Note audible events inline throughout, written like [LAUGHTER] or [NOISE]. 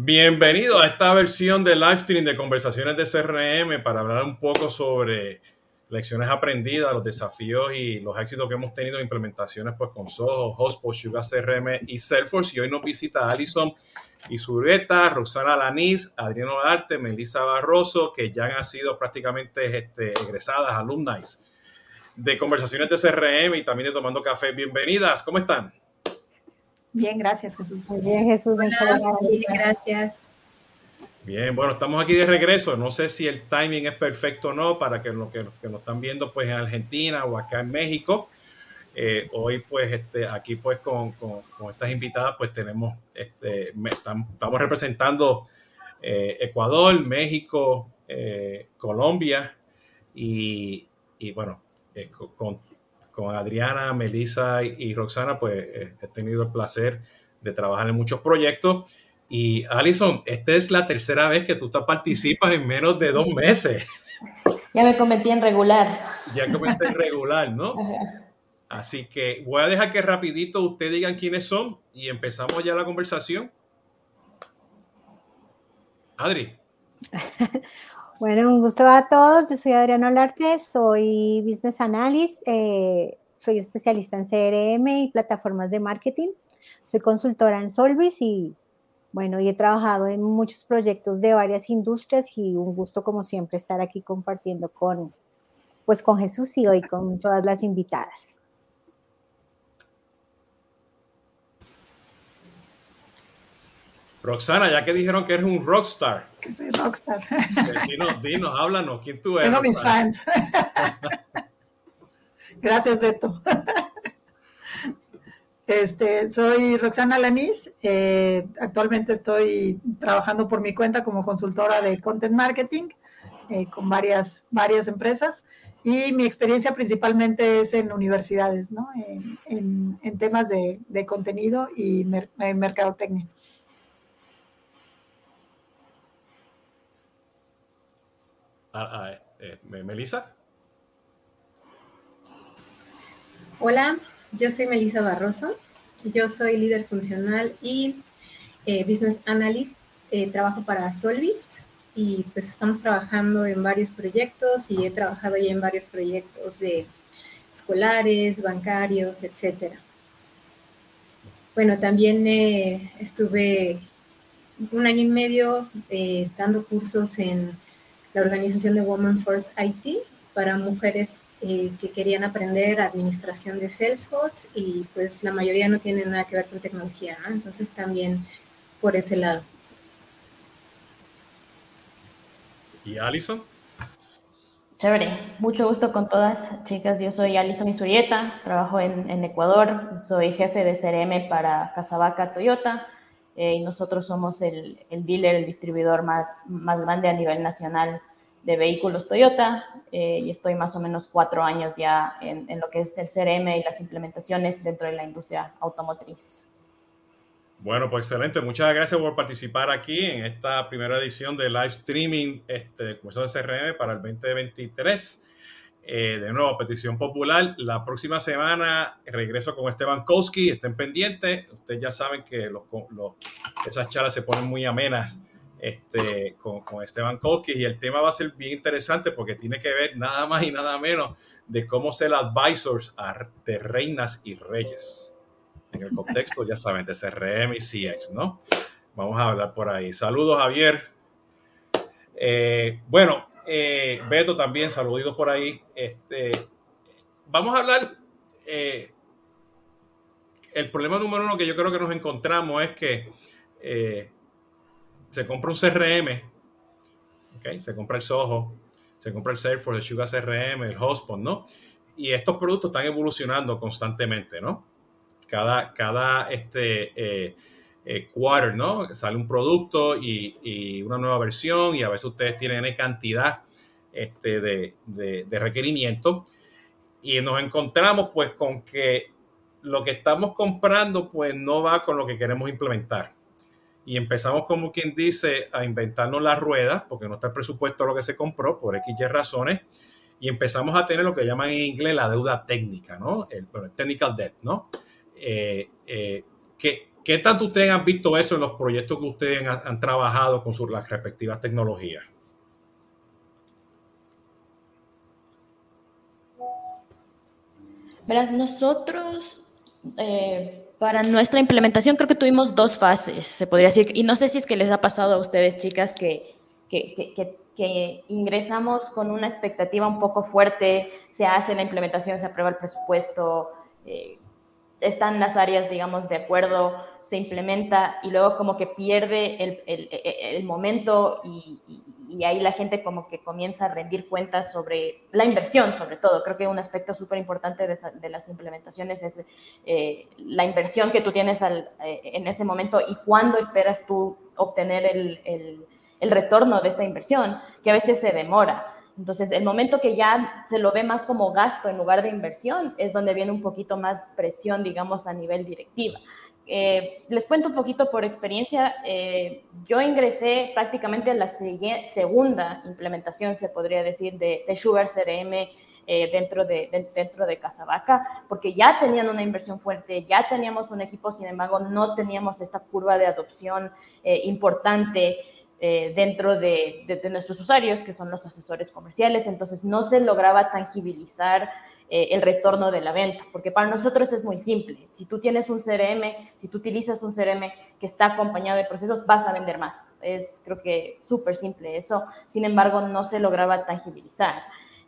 Bienvenido a esta versión de live stream de conversaciones de CRM para hablar un poco sobre lecciones aprendidas, los desafíos y los éxitos que hemos tenido en implementaciones pues, con Soho, Hotspot, Sugar CRM y Salesforce. Y hoy nos visita Alison Isureta, Roxana Lanís, Adriano Arte, Melissa Barroso, que ya han sido prácticamente este, egresadas, alumnas de conversaciones de CRM y también de Tomando Café. Bienvenidas, ¿cómo están? Bien, gracias Jesús. Muy bien Jesús, muchas gracias. gracias. Bien, bueno, estamos aquí de regreso. No sé si el timing es perfecto o no para que los que, nos están viendo pues en Argentina o acá en México. Eh, hoy pues este, aquí pues con, estas invitadas pues tenemos, este, estamos representando eh, Ecuador, México, eh, Colombia y, y bueno, con, con Adriana, Melissa y, Roxana, pues eh, he tenido el placer de trabajar en muchos proyectos. Y Alison, esta es la tercera vez que tú participas en menos de dos meses. [LAUGHS] Ya me convertí en regular. Ya comenté en regular, ¿no? [LAUGHS] Así que voy a dejar que rapidito ustedes digan quiénes son y empezamos ya la conversación. Adri. [LAUGHS] Bueno, un gusto a todos. Yo soy Adriana Olarte, soy Business Analyst, eh, soy especialista en CRM y plataformas de marketing. Soy consultora en Solvis y bueno, y he trabajado en muchos proyectos de varias industrias y un gusto como siempre estar aquí compartiendo con pues con Jesús y hoy con todas las invitadas. Roxana, ya que dijeron que eres un rockstar. Que soy rockstar. Eh, dinos, dinos, háblanos, ¿quién tú eres? Tengo mis fans. [LAUGHS] Gracias, Beto. Este, soy Roxana Lanís. Eh, actualmente estoy trabajando por mi cuenta como consultora de content marketing eh, con varias, varias empresas y mi experiencia principalmente es en universidades, ¿no? en, temas de, contenido y mercadotecnia. Eh, Melissa. Hola, yo soy Melissa Barroso. Yo soy líder funcional y eh, business analyst. Eh, trabajo para Solvis y pues estamos trabajando en varios proyectos y he trabajado ya en varios proyectos de escolares, bancarios, etcétera. Bueno, también estuve un año y medio dando cursos en la organización de Women First IT para mujeres eh, que querían aprender administración de Salesforce y pues la mayoría no tienen nada que ver con tecnología, ¿no? Entonces también por ese lado. ¿Y Alison? Chévere, mucho gusto con todas, chicas. Yo soy Alison Isurieta, trabajo en, en Ecuador, soy jefe de CRM para Casabaca Toyota eh, y nosotros somos el, el, dealer, el distribuidor más, más grande a nivel nacional de vehículos Toyota eh, y estoy más o menos cuatro años ya en, en, lo que es el CRM y las implementaciones dentro de la industria automotriz. Bueno, pues excelente. Muchas gracias por participar aquí en esta primera edición de live streaming este, de curso de CRM para el 2023. Eh, de nuevo, petición popular. La próxima semana regreso con Esteban Kowski. Estén pendientes. Ustedes ya saben que los, esas charlas se ponen muy amenas este, con, Esteban Kowski y el tema va a ser bien interesante porque tiene que ver nada más y nada menos de cómo ser advisors de reinas y reyes. En el contexto, ya saben, de CRM y CX, ¿no? Vamos a hablar por ahí. Saludos, Javier. Eh, bueno, eh, Beto también, saluditos por ahí. Este, vamos a hablar. Eh, el problema número uno que yo creo que nos encontramos es que eh, se compra un CRM, se compra el Soho, se compra el Salesforce, el Sugar CRM, el Hotspot, ¿no? Y estos productos están evolucionando constantemente, ¿no? Cada, cada este, eh, quarter, ¿no? Sale un producto y, una nueva versión y a veces ustedes tienen cantidad este, de, de, requerimientos y nos encontramos pues con que lo que estamos comprando pues no va con lo que queremos implementar. Y empezamos como quien dice a inventarnos la rueda porque no está el presupuesto de lo que se compró por X razones y empezamos a tener lo que llaman en inglés la deuda técnica, ¿no? El, technical debt, ¿no? Eh, eh, que ¿Qué tanto ustedes han visto eso en los proyectos que ustedes han, trabajado con las respectivas tecnologías? Verás, nosotros eh, para nuestra implementación creo que tuvimos dos fases, se podría decir, y no sé si es que les ha pasado a ustedes, chicas, que, que, que, ingresamos con una expectativa un poco fuerte, se hace la implementación, se aprueba el presupuesto, eh, están las áreas, digamos, de acuerdo, se implementa y luego como que pierde el, el, el momento y, y, ahí la gente como que comienza a rendir cuentas sobre la inversión, sobre todo. Creo que un aspecto súper importante de, de, las implementaciones es eh, la inversión que tú tienes al, eh, en ese momento y cuándo esperas tú obtener el, el retorno de esta inversión, que a veces se demora. Entonces, el momento que ya se lo ve más como gasto en lugar de inversión es donde viene un poquito más presión, digamos, a nivel directiva. Eh, les cuento un poquito por experiencia. Eh, yo ingresé prácticamente a la segunda implementación, se podría decir, de, Sugar CRM eh, dentro, de, dentro de Casabaca, porque ya tenían una inversión fuerte, ya teníamos un equipo, sin embargo, no teníamos esta curva de adopción importante. Eh, dentro de, nuestros usuarios, que son los asesores comerciales, entonces no se lograba tangibilizar eh, el retorno de la venta, porque para nosotros es muy simple. Si tú tienes un CRM, si tú utilizas un CRM que está acompañado de procesos, vas a vender más. Es creo que súper simple eso, sin embargo no se lograba tangibilizar.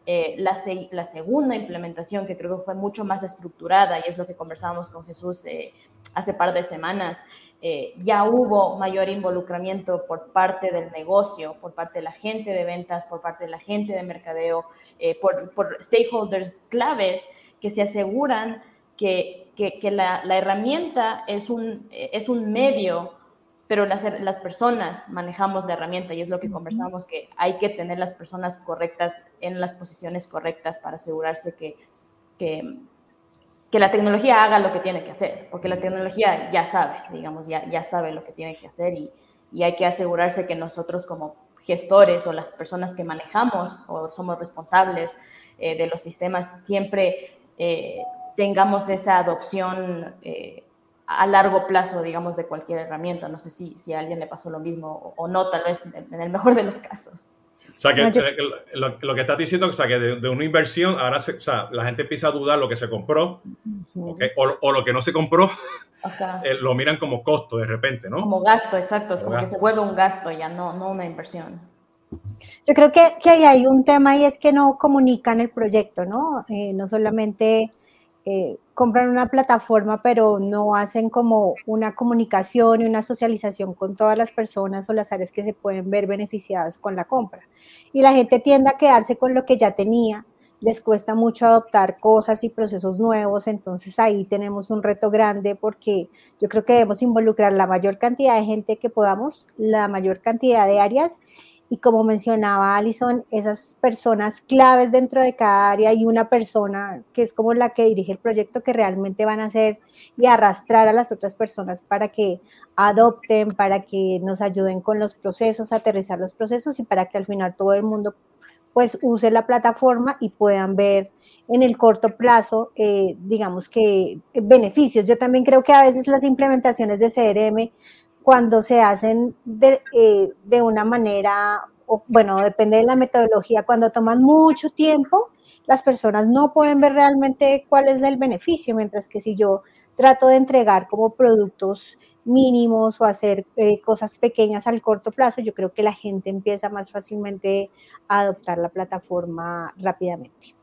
Eh, la, la, segunda implementación, que creo que fue mucho más estructurada, y es lo que conversábamos con Jesús hace par de semanas, eh, ya hubo mayor involucramiento por parte del negocio, por parte de la gente de ventas, por parte de la gente de mercadeo, eh, por, stakeholders claves que se aseguran que, que, la, la, herramienta es un, es un medio, pero las, las, personas manejamos la herramienta y es lo que conversamos, que hay que tener las personas correctas en las posiciones correctas para asegurarse que, que que la tecnología haga lo que tiene que hacer, porque la tecnología ya sabe, digamos, ya, ya sabe lo que tiene que hacer y, y hay que asegurarse que nosotros como gestores o las personas que manejamos o somos responsables eh, de los sistemas siempre eh, tengamos esa adopción eh, a largo plazo, digamos, de cualquier herramienta. No sé si, si a alguien le pasó lo mismo o, o no, tal vez en el mejor de los casos. O sea, que lo, lo, que estás diciendo o sea, que de, una inversión, ahora o sea, la gente empieza a dudar lo que se compró, o, o, lo que no se compró, [LAUGHS] eh, lo miran como costo de repente, ¿no? Como gasto, exacto, es como, que se vuelve un gasto ya, no, no una inversión. Yo creo que, que hay un tema y es que no comunican el proyecto, ¿no? Eh, no solamente eh, compran una plataforma, pero no hacen como una comunicación y una socialización con todas las personas o las áreas que se pueden ver beneficiadas con la compra. Y la gente tiende a quedarse con lo que ya tenía, les cuesta mucho adoptar cosas y procesos nuevos, entonces ahí tenemos un reto grande porque yo creo que debemos involucrar la mayor cantidad de gente que podamos, la mayor cantidad de áreas y como mencionaba Alison, esas personas claves dentro de cada área y una persona que es como la que dirige el proyecto que realmente van a hacer y arrastrar a las otras personas para que adopten, para que nos ayuden con los procesos, aterrizar los procesos y para que al final todo el mundo pues use la plataforma y puedan ver en el corto plazo, eh, digamos que beneficios. Yo también creo que a veces las implementaciones de CRM cuando se hacen de, eh, de una manera, bueno, depende de la metodología, cuando toman mucho tiempo, las personas no pueden ver realmente cuál es el beneficio, mientras que si yo trato de entregar como productos mínimos o hacer eh, cosas pequeñas al corto plazo, yo creo que la gente empieza más fácilmente a adoptar la plataforma rápidamente.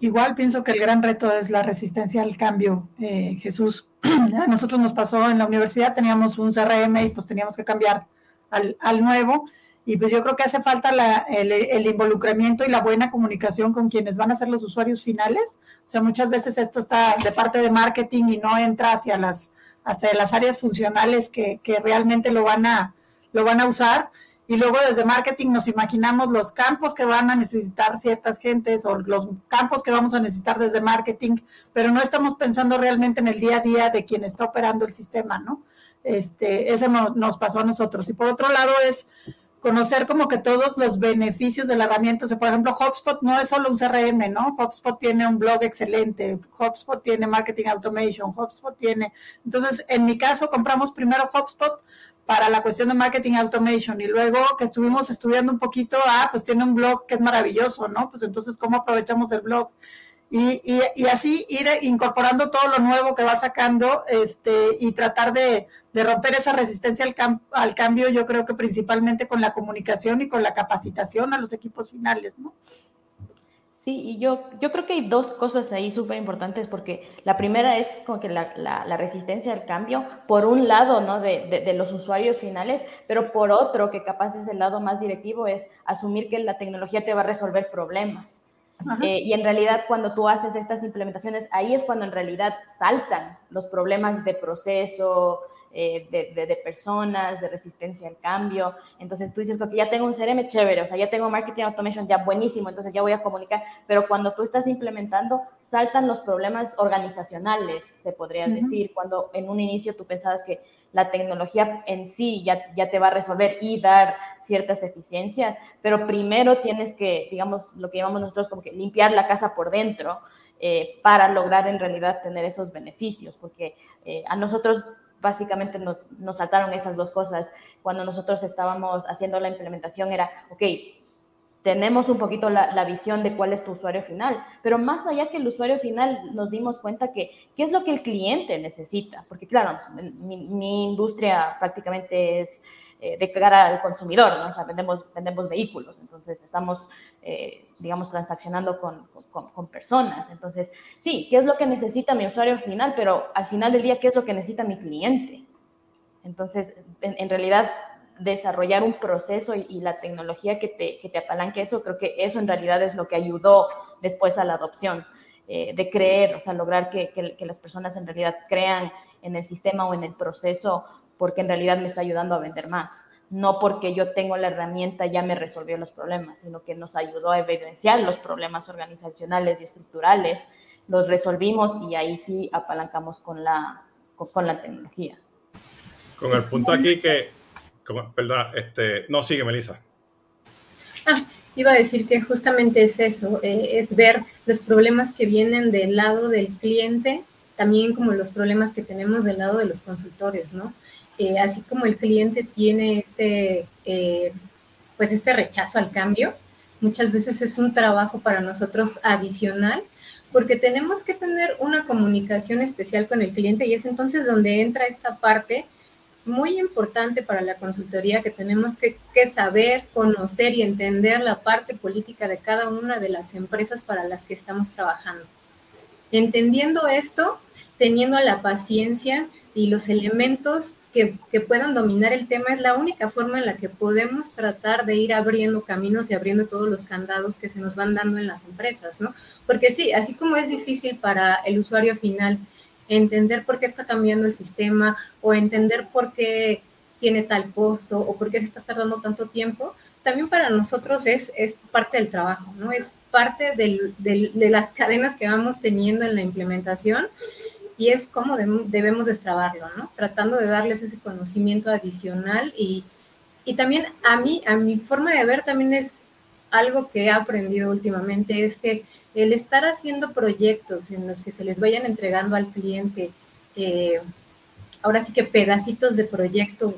Igual pienso que el gran reto es la resistencia al cambio, eh, Jesús. [CLEARS THROAT] A nosotros nos pasó en la universidad, teníamos un CRM y pues teníamos que cambiar al, al nuevo. Y pues yo creo que hace falta la, el, el, involucramiento y la buena comunicación con quienes van a ser los usuarios finales. O sea, muchas veces esto está de parte de marketing y no entra hacia las, hacia las áreas funcionales que, que realmente lo van, a, lo van a usar y luego desde marketing nos imaginamos los campos que van a necesitar ciertas gentes o los campos que vamos a necesitar desde marketing, pero no estamos pensando realmente en el día a día de quien está operando el sistema, ¿no? Este, eso no, nos pasó a nosotros. Y por otro lado es, conocer como que todos los beneficios de la herramienta. O sea, por ejemplo, HubSpot no es solo un CRM, ¿no? HubSpot tiene un blog excelente, HubSpot tiene marketing automation, HubSpot tiene... Entonces, en mi caso, compramos primero HubSpot para la cuestión de marketing automation y luego que estuvimos estudiando un poquito, ah, pues tiene un blog que es maravilloso, ¿no? Pues entonces, ¿cómo aprovechamos el blog? Y, y, así ir incorporando todo lo nuevo que va sacando este, y tratar de, romper esa resistencia al, al, cambio, yo creo que principalmente con la comunicación y con la capacitación a los equipos finales, ¿no? Sí, y yo, yo creo que hay dos cosas ahí súper importantes, porque la primera es como que la, la, resistencia al cambio, por un lado, ¿no? De, de, los usuarios finales, pero por otro, que capaz es el lado más directivo, es asumir que la tecnología te va a resolver problemas. Eh, y en realidad cuando tú haces estas implementaciones, ahí es cuando en realidad saltan los problemas de proceso, eh, de, personas, de resistencia al cambio. Entonces tú dices, porque ya tengo un CRM chévere, o sea, ya tengo marketing automation ya buenísimo, entonces ya voy a comunicar, pero cuando tú estás implementando, saltan los problemas organizacionales, se podría decir, cuando en un inicio tú pensabas que la tecnología en sí ya, ya te va a resolver y dar ciertas eficiencias, pero primero tienes que, digamos, lo que llamamos nosotros como que limpiar la casa por dentro eh, para lograr en realidad tener esos beneficios, porque eh, a nosotros básicamente nos, nos, saltaron esas dos cosas. Cuando nosotros estábamos haciendo la implementación era, ok, tenemos un poquito la, visión de cuál es tu usuario final, pero más allá que el usuario final nos dimos cuenta que qué es lo que el cliente necesita, porque claro, mi industria prácticamente es eh, de cara al consumidor, ¿no? O sea, vendemos, vendemos vehículos, entonces estamos, eh, digamos, transaccionando con, con, personas. Entonces, sí, ¿qué es lo que necesita mi usuario final? Pero al final del día, ¿qué es lo que necesita mi cliente? Entonces, en, realidad, desarrollar un proceso y, la tecnología que te, que te, apalanque eso, creo que eso en realidad es lo que ayudó después a la adopción, eh, de creer, o sea, lograr que, que, las personas en realidad crean en el sistema o en el proceso porque en realidad me está ayudando a vender más. No porque yo tengo la herramienta ya me resolvió los problemas, sino que nos ayudó a evidenciar los problemas organizacionales y estructurales, los resolvimos y ahí sí apalancamos con la, con, la tecnología. Con el punto aquí que, perdón, este, no sigue Melissa. Ah, iba a decir que justamente es eso, eh, es ver los problemas que vienen del lado del cliente, también como los problemas que tenemos del lado de los consultores, ¿no? Eh, así como el cliente tiene este, eh, pues este rechazo al cambio, muchas veces es un trabajo para nosotros adicional porque tenemos que tener una comunicación especial con el cliente y es entonces donde entra esta parte muy importante para la consultoría que tenemos que, que, saber, conocer y entender la parte política de cada una de las empresas para las que estamos trabajando. Entendiendo esto, teniendo la paciencia y los elementos que, puedan dominar el tema es la única forma en la que podemos tratar de ir abriendo caminos y abriendo todos los candados que se nos van dando en las empresas, ¿no? Porque sí, así como es difícil para el usuario final entender por qué está cambiando el sistema o entender por qué tiene tal costo o por qué se está tardando tanto tiempo, también para nosotros es, es parte del trabajo, ¿no? Es parte de las cadenas que vamos teniendo en la implementación y es cómo debemos destrabarlo, ¿no? Tratando de darles ese conocimiento adicional y, y también a mí, a mi forma de ver también es algo que he aprendido últimamente, es que el estar haciendo proyectos en los que se les vayan entregando al cliente, eh, ahora sí que pedacitos de proyecto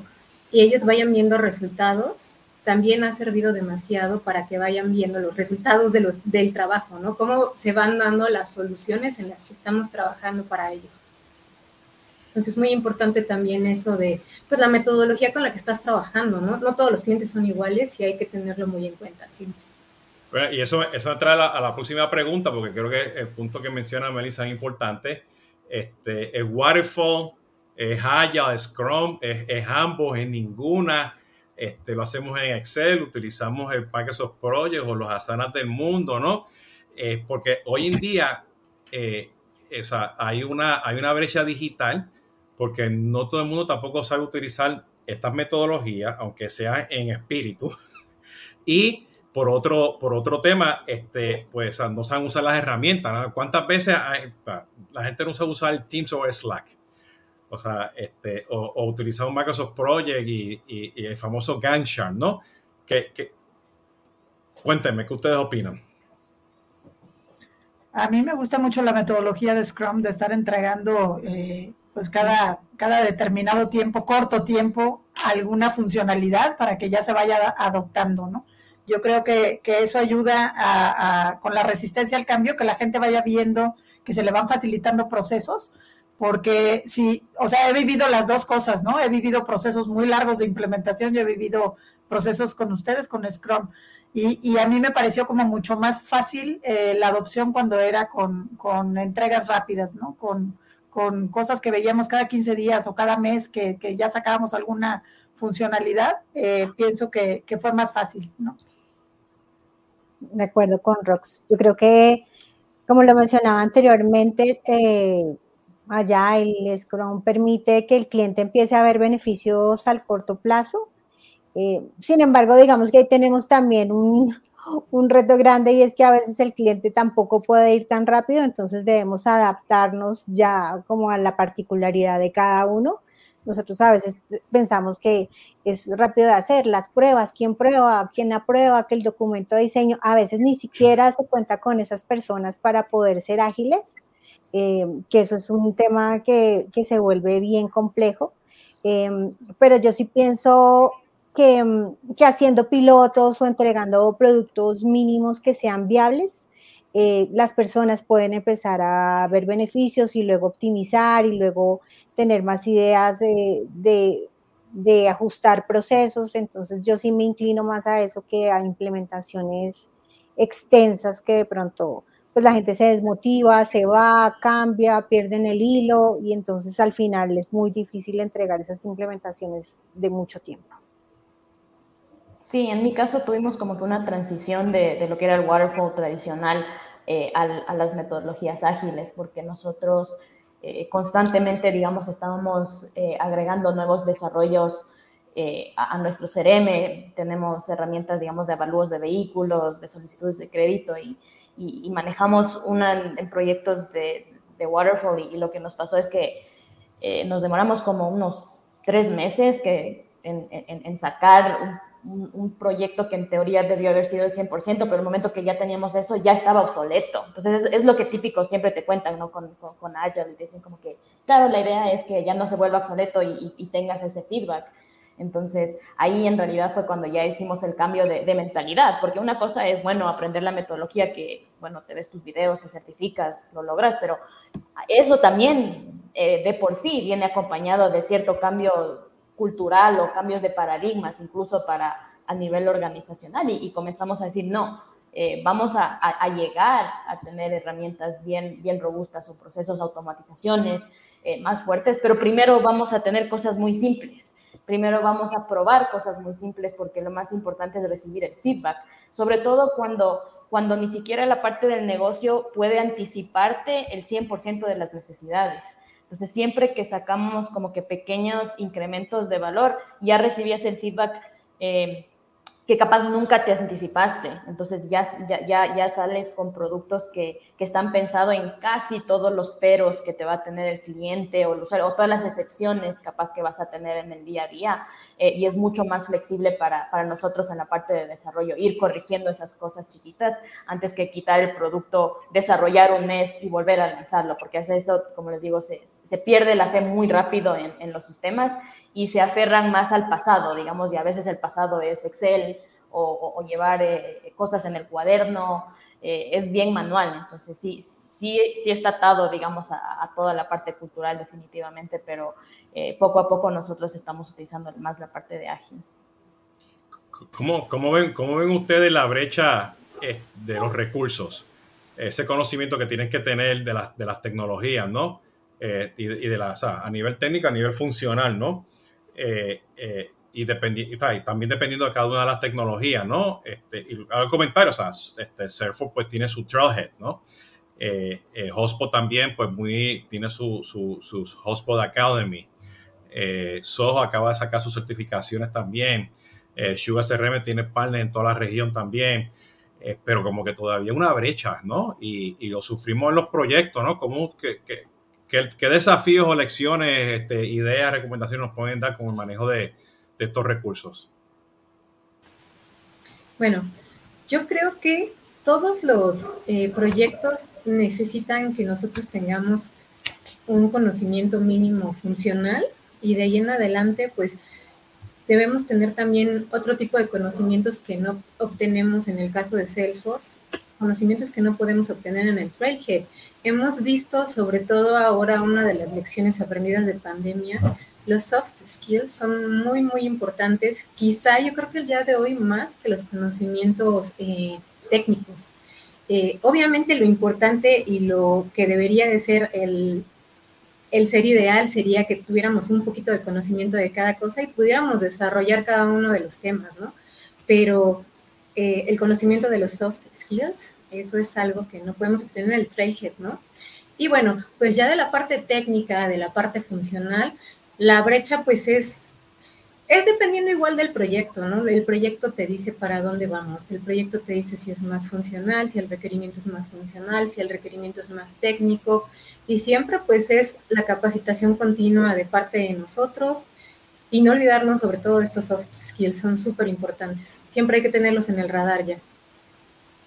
y ellos vayan viendo resultados, también ha servido demasiado para que vayan viendo los resultados de los, del trabajo, ¿no? Cómo se van dando las soluciones en las que estamos trabajando para ellos. Entonces es muy importante también eso de, pues la metodología con la que estás trabajando, ¿no? No todos los clientes son iguales y hay que tenerlo muy en cuenta, sí. Bueno, y eso, eso trae a la, próxima pregunta, porque creo que el punto que menciona Melissa es importante. Este, es Waterfall, es Agile, es Scrum, es, es ambos, en ninguna este, lo hacemos en Excel, utilizamos el Microsoft Project o los Asanas del mundo, ¿no? Eh, porque hoy en día eh, hay, una, hay una brecha digital porque no todo el mundo tampoco sabe utilizar estas metodologías, aunque sea en espíritu. [LAUGHS] y por otro, por otro tema, este, pues no saben usar las herramientas. ¿Cuántas veces la gente no sabe usar Teams o Slack? o sea, este, o, utilizar un Microsoft Project y, el famoso Gantt ¿no? cuéntenme, ¿qué ustedes opinan? A mí me gusta mucho la metodología de Scrum de estar entregando eh, pues cada, cada determinado tiempo, corto tiempo, alguna funcionalidad para que ya se vaya adoptando, ¿no? Yo creo que, eso ayuda a, con la resistencia al cambio, que la gente vaya viendo que se le van facilitando procesos, porque sí, o sea, he vivido las dos cosas, ¿no? He vivido procesos muy largos de implementación, yo he vivido procesos con ustedes, con Scrum, y, a mí me pareció como mucho más fácil eh, la adopción cuando era con, con entregas rápidas, ¿no? Con, con cosas que veíamos cada 15 días o cada mes que, ya sacábamos alguna funcionalidad, eh, pienso que, fue más fácil, ¿no? De acuerdo con Rox. Yo creo que, como lo mencionaba anteriormente, eh, allá el Scrum permite que el cliente empiece a ver beneficios al corto plazo. Eh, sin embargo, digamos que ahí tenemos también un, un reto grande y es que a veces el cliente tampoco puede ir tan rápido, entonces debemos adaptarnos ya como a la particularidad de cada uno. Nosotros a veces pensamos que es rápido de hacer las pruebas, quién prueba, quién aprueba, que el documento de diseño, a veces ni siquiera se cuenta con esas personas para poder ser ágiles, eh, que eso es un tema que, que se vuelve bien complejo. Eh, pero yo sí pienso Mm, que, haciendo pilotos o entregando productos mínimos que sean viables, eh, las personas pueden empezar a ver beneficios y luego optimizar y luego tener más ideas de, de, ajustar procesos. Entonces yo sí me inclino más a eso que a implementaciones extensas que de pronto pues la gente se desmotiva, se va, cambia, pierden el hilo y entonces al final es muy difícil entregar esas implementaciones de mucho tiempo. Sí, en mi caso tuvimos como que una transición de, lo que era el waterfall tradicional eh, a, las metodologías ágiles, porque nosotros eh, constantemente, digamos, estábamos eh, agregando nuevos desarrollos a, nuestro CRM. Tenemos herramientas, digamos, de avalúos de vehículos, de solicitudes de crédito y, manejamos una en proyectos de, waterfall y, lo que nos pasó es que nos demoramos como unos tres meses que, en, en sacar un un, proyecto que en teoría debió haber sido el 100%, pero el momento que ya teníamos eso ya estaba obsoleto. Entonces es, lo que típico siempre te cuentan, ¿no? Con, con, con, Agile, dicen como que, claro, la idea es que ya no se vuelva obsoleto y, tengas ese feedback. Entonces ahí en realidad fue cuando ya hicimos el cambio de, mentalidad, porque una cosa es, bueno, aprender la metodología que, bueno, te ves tus videos, te certificas, lo logras, pero eso también eh, de por sí viene acompañado de cierto cambio cultural o cambios de paradigmas, incluso para a nivel organizacional, y, comenzamos a decir, no, eh, vamos a, llegar a tener herramientas bien, bien robustas o procesos, automatizaciones eh, más fuertes, pero primero vamos a tener cosas muy simples. Primero vamos a probar cosas muy simples porque lo más importante es recibir el feedback, sobre todo cuando, cuando ni siquiera la parte del negocio puede anticiparte el 100% de las necesidades. Entonces, siempre que sacamos como que pequeños incrementos de valor, ya recibías el feedback eh, que capaz nunca te anticipaste. Entonces, ya, ya, ya, sales con productos que, que, están pensados en casi todos los peros que te va a tener el cliente o, o todas las excepciones capaz que vas a tener en el día a día. Eh, y es mucho más flexible para, para, nosotros en la parte de desarrollo, ir corrigiendo esas cosas chiquitas antes que quitar el producto, desarrollar un mes y volver a lanzarlo, porque hace eso, como les digo, se, se pierde la fe muy rápido en, en, los sistemas y se aferran más al pasado, digamos, y a veces el pasado es Excel o, o, llevar eh, cosas en el cuaderno, eh, es bien manual, entonces sí, sí, sí está atado, digamos, a, a toda la parte cultural definitivamente, pero eh, poco a poco nosotros estamos utilizando más la parte de ágil. ¿Cómo, cómo, ven, cómo ven ustedes la brecha eh, de los recursos? Ese conocimiento que tienen que tener de las, de las tecnologías, ¿no? Eh, y, de la, o sea, a nivel técnico, a nivel funcional, ¿no? y, dependi también dependiendo de cada una de las tecnologías, ¿no? Este, y al comentario, o sea, este, pues tiene su Trailhead, ¿no? Eh, Hotspot también, pues muy, tiene su, su, sus Hotspot Academy. Eh, Soho acaba de sacar sus certificaciones también. Eh, Sugar CRM tiene partner en toda la región también. Eh, pero como que todavía una brecha, ¿no? Y, lo sufrimos en los proyectos, ¿no? Como que, que, desafíos o lecciones, este, ideas, recomendaciones nos pueden dar con el manejo de, estos recursos. Bueno, yo creo que todos los eh, proyectos necesitan que nosotros tengamos un conocimiento mínimo funcional y de ahí en adelante, pues debemos tener también otro tipo de conocimientos que no obtenemos en el caso de Salesforce, conocimientos que no podemos obtener en el Trailhead. Hemos visto, sobre todo ahora, una de las lecciones aprendidas de pandemia, los soft skills son muy, muy importantes. Quizá yo creo que el día de hoy más que los conocimientos eh, técnicos. Eh, obviamente lo importante y lo que debería de ser el, el ser ideal sería que tuviéramos un poquito de conocimiento de cada cosa y pudiéramos desarrollar cada uno de los temas, ¿no? Pero eh, el conocimiento de los soft skills, eso es algo que no podemos obtener en el trailhead, ¿no? Y bueno, pues ya de la parte técnica, de la parte funcional, la brecha pues es es dependiendo igual del proyecto, ¿no? El proyecto te dice para dónde vamos, el proyecto te dice si es más funcional, si el requerimiento es más funcional, si el requerimiento es más técnico, y siempre pues es la capacitación continua de parte de nosotros y no olvidarnos sobre todo de estos soft skills, son súper importantes. Siempre hay que tenerlos en el radar ya.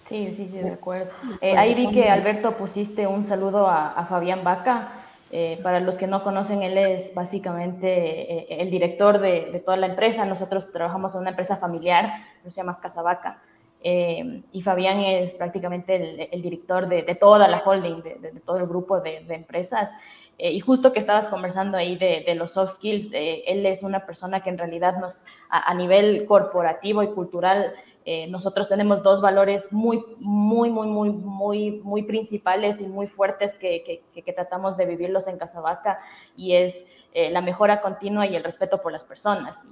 Sí, sí, sí, de acuerdo. Eh, ahí vi que Alberto pusiste un saludo a, a Fabián Vaca. Eh, para los que no conocen, él es básicamente eh, el director de, toda la empresa. Nosotros trabajamos en una empresa familiar, se llama Casabaca. Eh, y Fabián es prácticamente el, director de, toda la holding, de, todo el grupo de, empresas. y justo que estabas conversando ahí de, los soft skills, él es una persona que en realidad nos, a nivel corporativo y cultural, eh, nosotros tenemos dos valores muy, muy, muy, muy, muy, muy principales y muy fuertes que, que, tratamos de vivirlos en Casabaca y es eh, la mejora continua y el respeto por las personas.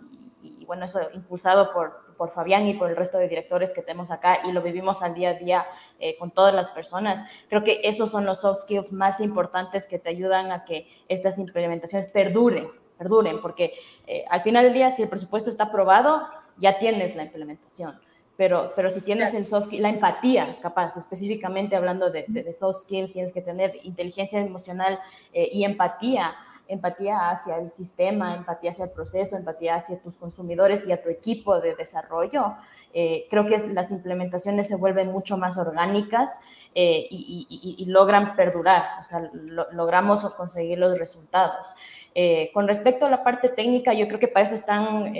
Y, bueno, eso impulsado por, por, Fabián y por el resto de directores que tenemos acá y lo vivimos al día a día eh, con todas las personas. Creo que esos son los soft skills más importantes que te ayudan a que estas implementaciones perduren, perduren, porque al final del día, si el presupuesto está aprobado, ya tienes la implementación pero, pero si tienes el soft, la empatía, capaz, específicamente hablando de, de, soft skills, tienes que tener inteligencia emocional eh, y empatía, empatía hacia el sistema, empatía hacia el proceso, empatía hacia tus consumidores y a tu equipo de desarrollo. Eh, creo que las implementaciones se vuelven mucho más orgánicas eh, y, logran perdurar, o sea, logramos conseguir los resultados. Eh, con respecto a la parte técnica, yo creo que para eso están,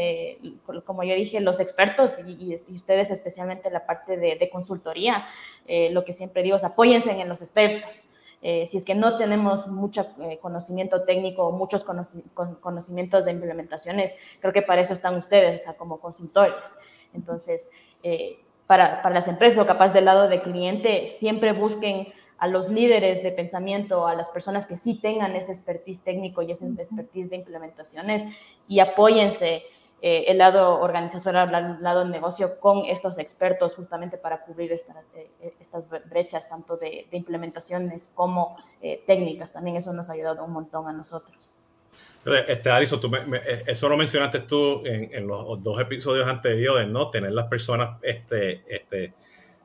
como yo dije, los expertos y, ustedes especialmente la parte de, consultoría. Eh, lo que siempre digo es apóyense en los expertos. Si es que no tenemos mucho conocimiento técnico o muchos conocimientos de implementaciones, creo que para eso están ustedes, o sea, como consultores. Entonces, para, para las empresas o capaz del lado de cliente, siempre busquen a los líderes de pensamiento, a las personas que sí tengan ese expertise técnico y ese expertise de implementaciones y apóyense eh, el lado organizacional, el lado negocio con estos expertos justamente para cubrir eh, estas brechas tanto de, implementaciones como eh, técnicas. También eso nos ha ayudado un montón a nosotros. Este, Alison, tú eso lo mencionaste tú en, los dos episodios anteriores, ¿no? Tener las personas este, este,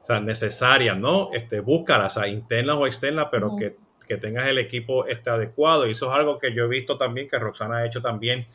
sea, necesarias, ¿no? Este, búscalas, o sea, internas o externas, pero que, que, tengas el equipo este, adecuado. Y eso es algo que yo he visto también, que Roxana ha hecho también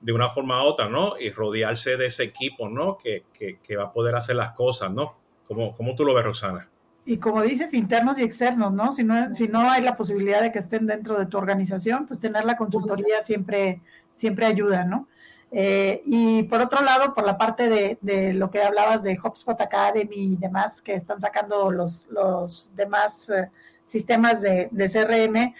de una forma u otra, ¿no? Y rodearse de ese equipo, ¿no? Que, que, que va a poder hacer las cosas, ¿no? ¿Cómo, ¿Cómo, tú lo ves, Roxana? Y como dices, internos y externos, ¿no? Si, ¿no? si no hay la posibilidad de que estén dentro de tu organización, pues tener la consultoría siempre, siempre ayuda, ¿no? Eh, y por otro lado, por la parte de, lo que hablabas de HubSpot Academy y demás, que están sacando los, los demás eh, sistemas de, de, CRM,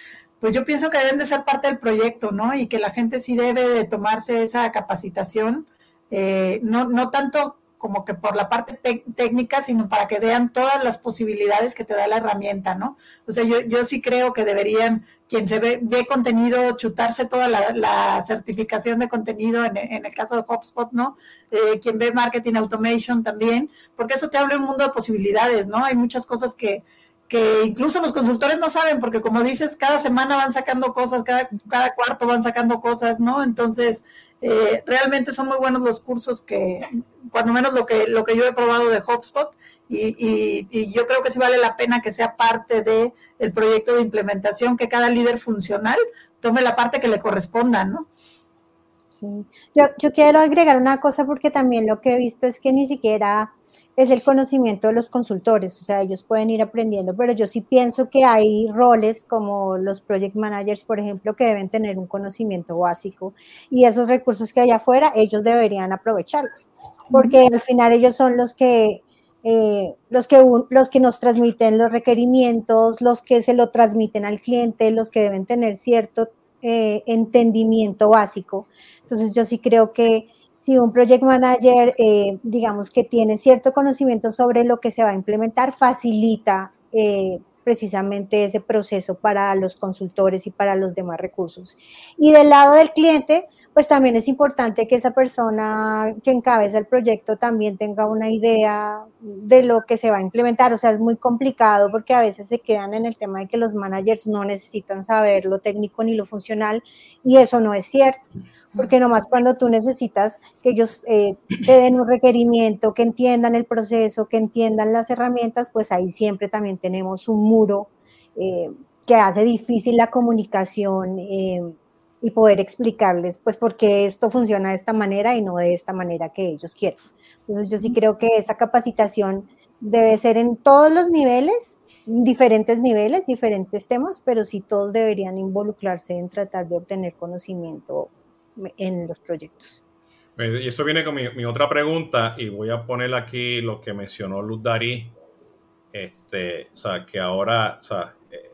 pues yo pienso que deben de ser parte del proyecto, ¿no? Y que la gente sí debe de tomarse esa capacitación, eh, no, no tanto como que por la parte técnica, sino para que vean todas las posibilidades que te da la herramienta, ¿no? O sea, yo, yo sí creo que deberían, quien se ve, ve contenido, chutarse toda la, certificación de contenido, en, en, el caso de HubSpot, ¿no? Eh, quien ve marketing automation también, porque eso te abre un mundo de posibilidades, ¿no? Hay muchas cosas que, que incluso los consultores no saben, porque como dices, cada semana van sacando cosas, cada, cada cuarto van sacando cosas, ¿no? Entonces, eh, realmente son muy buenos los cursos que, cuando menos lo que, lo que yo he probado de HubSpot, y, y, yo creo que sí vale la pena que sea parte de proyecto de implementación, que cada líder funcional tome la parte que le corresponda, ¿no? Sí. Yo, yo quiero agregar una cosa porque también lo que he visto es que ni siquiera es el conocimiento de los consultores, o sea, ellos pueden ir aprendiendo, pero yo sí pienso que hay roles como los project managers, por ejemplo, que deben tener un conocimiento básico y esos recursos que hay afuera, ellos deberían aprovecharlos, porque al final ellos son los que, eh, los, que los que nos transmiten los requerimientos, los que se lo transmiten al cliente, los que deben tener cierto eh, entendimiento básico. Entonces yo sí creo que si un project manager, eh, digamos que tiene cierto conocimiento sobre lo que se va a implementar, facilita eh, precisamente ese proceso para los consultores y para los demás recursos. Y del lado del cliente, pues también es importante que esa persona que encabeza el proyecto también tenga una idea de lo que se va a implementar. O sea, es muy complicado porque a veces se quedan en el tema de que los managers no necesitan saber lo técnico ni lo funcional y eso no es cierto porque nomás cuando tú necesitas que ellos eh, te den un requerimiento, que entiendan el proceso, que entiendan las herramientas, pues ahí siempre también tenemos un muro eh, que hace difícil la comunicación eh, y poder explicarles, pues, por qué esto funciona de esta manera y no de esta manera que ellos quieren. Entonces, yo sí creo que esa capacitación debe ser en todos los niveles, diferentes niveles, diferentes temas, pero sí todos deberían involucrarse en tratar de obtener conocimiento en los proyectos. Y eso viene con mi, otra pregunta y voy a poner aquí lo que mencionó Luz Darí, este, o sea, que ahora, o sea, eh,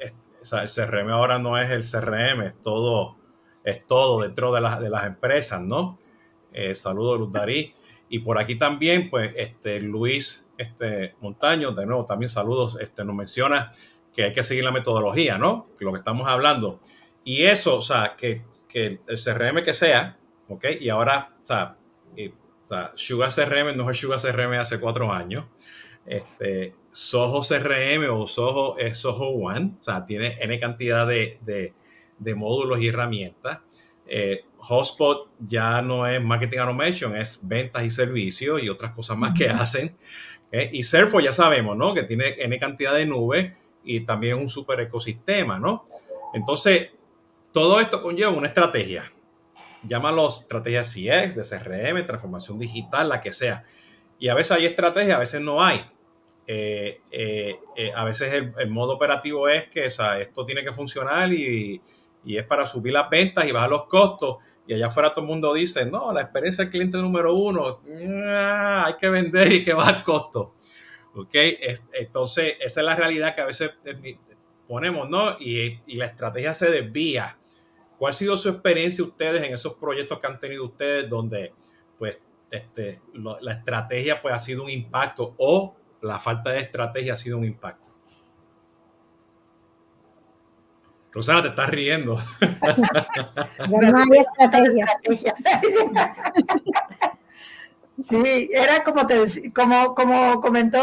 el CRM ahora no es el CRM, es todo, es todo dentro de, de las empresas, ¿no? Eh, saludos Luz Darí. Y por aquí también, pues, este, Luis este, Montaño, de nuevo, también saludos, este, nos menciona que hay que seguir la metodología, ¿no? Lo que estamos hablando. Y eso, o sea, que que el CRM que sea, ¿ok? Y ahora, o sea, Sugar CRM no es Sugar CRM hace cuatro años. Este, Soho CRM o Soho es Soho One, o sea, tiene N cantidad de, de, módulos y herramientas. Eh, Hotspot ya no es marketing automation, es ventas y servicios y otras cosas más que hacen. Y Serfo ya sabemos, ¿no? Que tiene N cantidad de nubes y también un super ecosistema, ¿no? Entonces, todo esto conlleva una estrategia. Llámalo estrategia CX, de CRM, transformación digital, la que sea. Y a veces hay estrategia, a veces no hay. Eh, eh, eh, a veces el, modo operativo es que esto tiene que funcionar y, es para subir las ventas y bajar los costos. Y allá afuera todo el mundo dice, no, la experiencia del cliente número uno, ah, hay que vender y que bajar costos. ¿Ok? Entonces, esa es la realidad que a veces ponemos, ¿no? Y, y la estrategia se desvía ¿Cuál ha sido su experiencia ustedes en esos proyectos que han tenido ustedes donde pues este, la estrategia pues ha sido un impacto o la falta de estrategia ha sido un impacto? Rosana, te estás riendo. [LAUGHS] no hay estrategia. [LAUGHS] Sí, era como te como, como comentó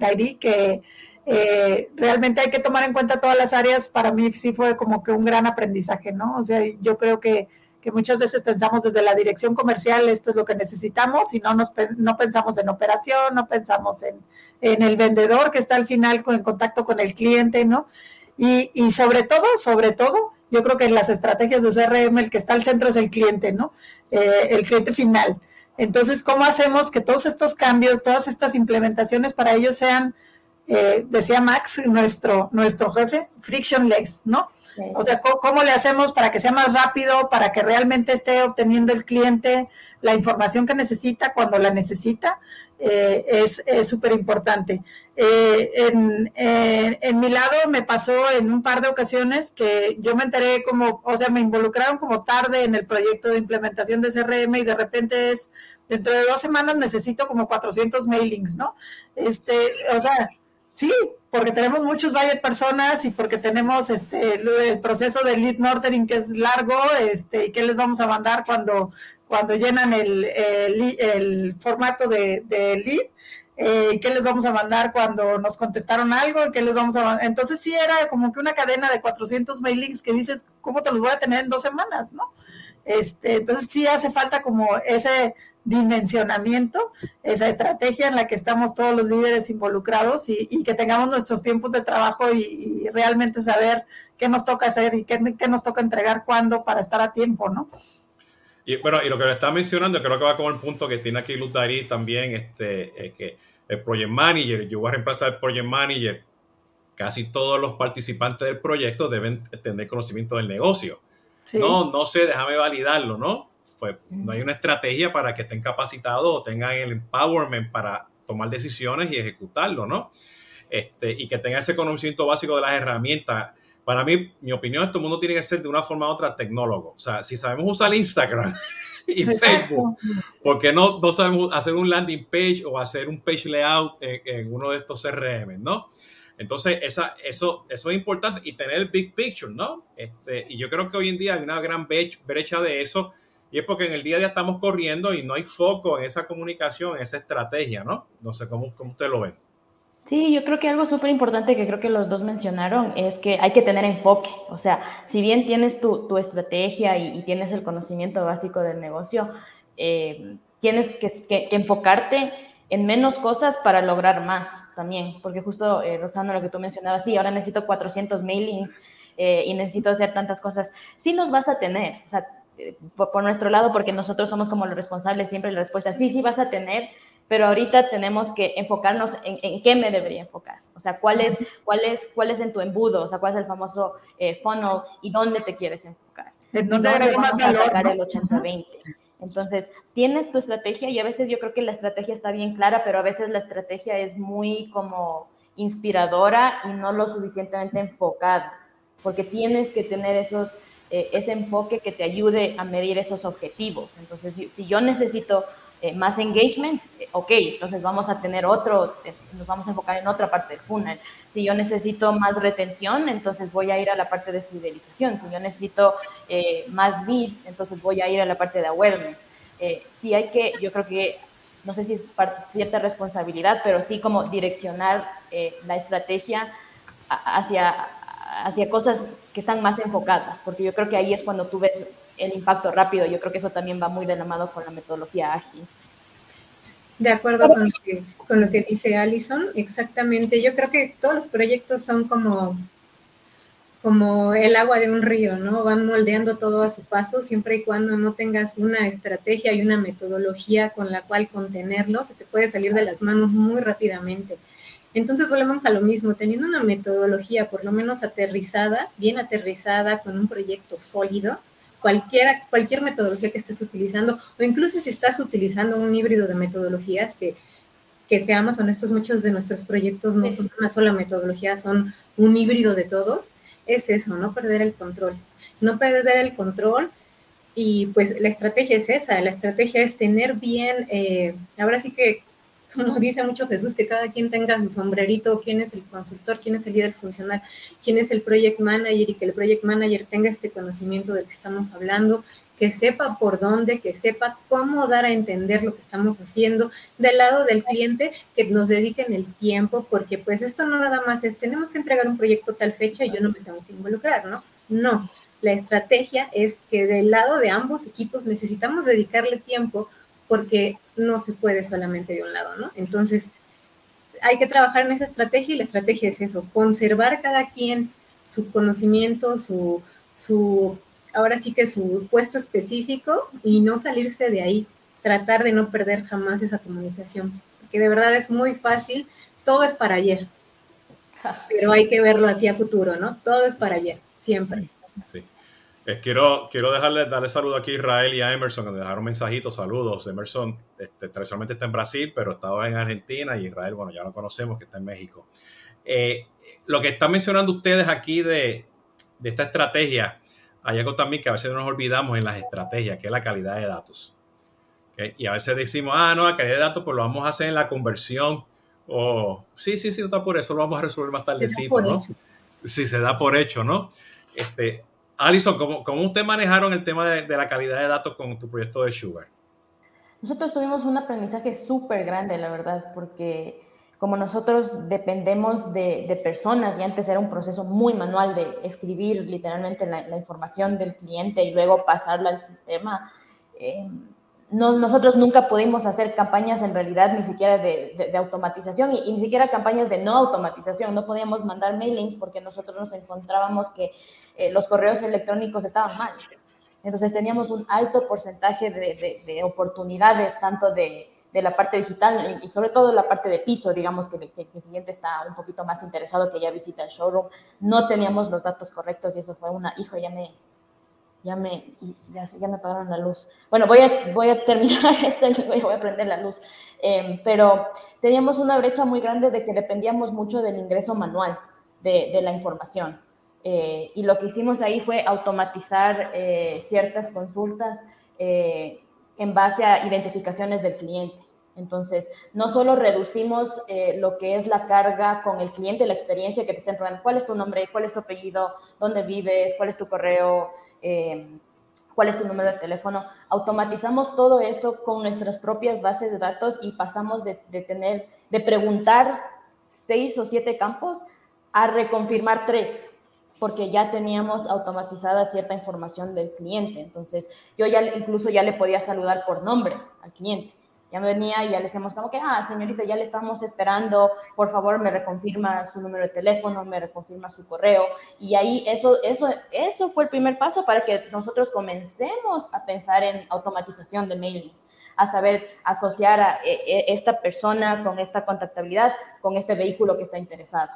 Tairi, que eh, realmente hay que tomar en cuenta todas las áreas. Para mí sí fue como que un gran aprendizaje, ¿no? O sea, yo creo que, que muchas veces pensamos desde la dirección comercial, esto es lo que necesitamos y no, nos, no pensamos en operación, no pensamos en, en el vendedor que está al final con, en contacto con el cliente, ¿no? Y, y sobre todo, sobre todo, yo creo que en las estrategias de CRM el que está al centro es el cliente, ¿no? Eh, el cliente final. Entonces, ¿cómo hacemos que todos estos cambios, todas estas implementaciones para ellos sean eh, decía Max, nuestro, nuestro jefe, frictionless, ¿no? O sea, ¿cómo, le hacemos para que sea más rápido, para que realmente esté obteniendo el cliente la información que necesita cuando la necesita? Eh, es súper importante. Eh, en, en, mi lado me pasó en un par de ocasiones que yo me enteré como, o sea, me involucraron como tarde en el proyecto de implementación de CRM y de repente es, dentro de dos semanas necesito como 400 mailings, ¿no? Este, o sea, Sí, porque tenemos muchos de personas y porque tenemos este el proceso de lead nurturing que es largo, este, y qué les vamos a mandar cuando, cuando llenan el, el, formato de lead, eh, qué les vamos a mandar cuando nos contestaron algo, qué les vamos a mandar. Entonces sí era como que una cadena de 400 mailings que dices, ¿cómo te los voy a tener en dos semanas, no? Este, entonces sí hace falta como ese dimensionamiento, esa estrategia en la que estamos todos los líderes involucrados y, que tengamos nuestros tiempos de trabajo y, realmente saber qué nos toca hacer y qué, nos toca entregar cuándo para estar a tiempo, ¿no? Y, bueno, y lo que le está mencionando, creo que va con el punto que tiene aquí Luz Darí también, este, que el Project Manager, yo voy a reemplazar el Project Manager, casi todos los participantes del proyecto deben tener conocimiento del negocio. No, no sé, déjame validarlo, ¿no? Pues no hay una estrategia para que estén capacitados o tengan el empowerment para tomar decisiones y ejecutarlo, ¿no? Este, y que tengan ese conocimiento básico de las herramientas. Para mí, mi opinión, todo el mundo tiene que ser de una forma u otra tecnólogo. O sea, si sabemos usar Instagram [LAUGHS] y Facebook, ¿por qué no, no sabemos hacer un landing page o hacer un page layout en, en uno de estos CRM, ¿no? Entonces, esa, eso, eso es importante y tener el big picture, ¿no? Este, y yo creo que hoy en día hay una gran brecha de eso y es porque en el día a día estamos corriendo y no hay foco en esa comunicación, en esa estrategia, ¿no? No sé cómo, cómo usted lo ve. Sí, yo creo que algo súper importante que creo que los dos mencionaron es que hay que tener enfoque. O sea, si bien tienes tu, tu estrategia y, tienes el conocimiento básico del negocio, eh, tienes que, que, que enfocarte en menos cosas para lograr más también, porque justo, eh, Rosana, lo que tú mencionabas, sí, ahora necesito 400 mailings eh, y necesito hacer tantas cosas. Sí nos vas a tener, o sea, por, nuestro lado, porque nosotros somos como los responsables, siempre la respuesta, sí, sí vas a tener, pero ahorita tenemos que enfocarnos en, en qué me debería enfocar, o sea, cuál es, cuál es, cuál es en tu embudo, o sea, cuál es el famoso eh, funnel y dónde te quieres enfocar. ¿En dónde, ¿Dónde vamos a sacar el 80-20? Entonces, tienes tu estrategia y a veces yo creo que la estrategia está bien clara, pero a veces la estrategia es muy como inspiradora y no lo suficientemente enfocada, porque tienes que tener esos, eh, ese enfoque que te ayude a medir esos objetivos. Entonces, si, yo necesito eh, más engagement, eh, ok, entonces vamos a tener otro, nos vamos a enfocar en otra parte del funnel. Si yo necesito más retención, entonces voy a ir a la parte de fidelización. Si yo necesito eh, más leads, entonces voy a ir a la parte de awareness. Eh, sí hay que, yo creo que, no sé si es cierta responsabilidad, pero sí como direccionar eh, la estrategia hacia, hacia cosas que están más enfocadas, porque yo creo que ahí es cuando tú ves el impacto rápido. Yo creo que eso también va muy de la mano con la metodología ágil. De acuerdo con lo, que, dice Allison, exactamente. Yo creo que todos los proyectos son como, como el agua de un río, ¿no? Van moldeando todo a su paso, siempre y cuando no tengas una estrategia y una metodología con la cual contenerlo, se te puede salir de las manos muy rápidamente. Entonces volvemos a lo mismo, teniendo una metodología por lo menos aterrizada, bien aterrizada, con un proyecto sólido, cualquier metodología que estés utilizando, o incluso si estás utilizando un híbrido de metodologías, que, que seamos honestos, muchos de nuestros proyectos no son una sola metodología, son un híbrido de todos, es eso, no perder el control. No perder el control y pues la estrategia es esa, la estrategia es tener bien, eh, ahora sí que como dice mucho Jesús, que cada quien tenga su sombrerito, quién es el consultor, quién es el líder funcional, quién es el project manager y que el project manager tenga este conocimiento del que estamos hablando, que sepa por dónde, que sepa cómo dar a entender lo que estamos haciendo, del lado del cliente, que nos dediquen el tiempo, porque pues esto no nada más es, tenemos que entregar un proyecto tal fecha y yo no me tengo que involucrar, ¿no? No, la estrategia es que del lado de ambos equipos necesitamos dedicarle tiempo porque no se puede solamente de un lado, ¿no? Entonces, hay que trabajar en esa estrategia y la estrategia es eso, conservar cada quien su conocimiento, su, su, ahora sí que su puesto específico y no salirse de ahí, tratar de no perder jamás esa comunicación, porque de verdad es muy fácil, todo es para ayer, pero hay que verlo hacia futuro, ¿no? Todo es para ayer, siempre. Sí. Eh, quiero, quiero dejarle, darle saludo aquí a Israel y a Emerson, que me dejaron mensajitos, saludos. Emerson este, tradicionalmente está en Brasil, pero estaba en Argentina y Israel, bueno, ya lo conocemos, que está en México. Eh, lo que están mencionando ustedes aquí de, de, esta estrategia, hay algo también que a veces nos olvidamos en las estrategias, que es la calidad de datos. Y a veces decimos, ah, no, la calidad de datos, pues lo vamos a hacer en la conversión. O, sí, sí, sí, está por eso, lo vamos a resolver más tardecito, ¿no? Si se da por hecho, ¿no? Este, Alison, ¿cómo, ¿cómo ustedes manejaron el tema de, de, la calidad de datos con tu proyecto de Sugar? Nosotros tuvimos un aprendizaje súper grande, la verdad, porque como nosotros dependemos de, de, personas y antes era un proceso muy manual de escribir literalmente la, la información del cliente y luego pasarla al sistema, eh, no, nosotros nunca pudimos hacer campañas en realidad ni siquiera de, de, de automatización y, y, ni siquiera campañas de no automatización. No podíamos mandar mailings porque nosotros nos encontrábamos que eh, los correos electrónicos estaban mal. Entonces teníamos un alto porcentaje de, oportunidades, tanto de, la parte digital y sobre todo la parte de piso, digamos que, que, el cliente está un poquito más interesado que ya visita el showroom. No teníamos los datos correctos y eso fue una, hijo, ya me, ya me, ya, ya me apagaron la luz. Bueno, voy a, voy a terminar [LAUGHS] este, voy a prender la luz. Em, pero teníamos una brecha muy grande de que dependíamos mucho del ingreso manual de, de la información. Eh, y lo que hicimos ahí fue automatizar eh, ciertas consultas eh, en base a identificaciones del cliente. Entonces, no solo reducimos lo que es la carga con el cliente, la experiencia que te estén probando, cuál es tu nombre, cuál es tu apellido, dónde vives, cuál es tu correo, cuál es tu número de teléfono. Automatizamos todo esto con nuestras propias bases de datos y pasamos de, de tener, de preguntar seis o siete campos a reconfirmar tres porque ya teníamos automatizada cierta información del cliente. Entonces, yo ya incluso ya le podía saludar por nombre al cliente. Ya me venía y ya le decíamos como que, ah, señorita, ya le estamos esperando, por favor, me reconfirma su número de teléfono, me reconfirma su correo. Y ahí eso, eso, eso fue el primer paso para que nosotros comencemos a pensar en automatización de mailings, a saber asociar a e, e, esta persona con esta contactabilidad, con este vehículo que está interesado.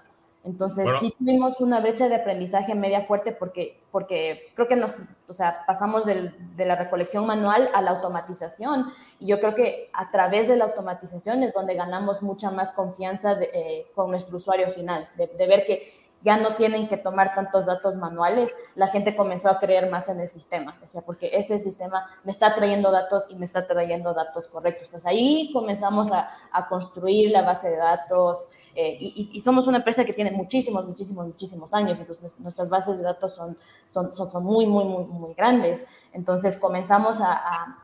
Entonces, sí tuvimos una brecha de aprendizaje media fuerte porque, porque creo que nos, o sea, pasamos del, de la recolección manual a la automatización. Y yo creo que a través de la automatización es donde ganamos mucha más confianza eh, con nuestro usuario final, de, de ver que ya no tienen que tomar tantos datos manuales, la gente comenzó a creer más en el sistema, decía, porque este sistema me está trayendo datos y me está trayendo datos correctos. Entonces ahí comenzamos a, a construir la base de datos eh, y, somos una empresa que tiene muchísimos, muchísimos, muchísimos años, entonces nuestras bases de datos son, son, son, muy, muy, muy, muy grandes. Entonces comenzamos a a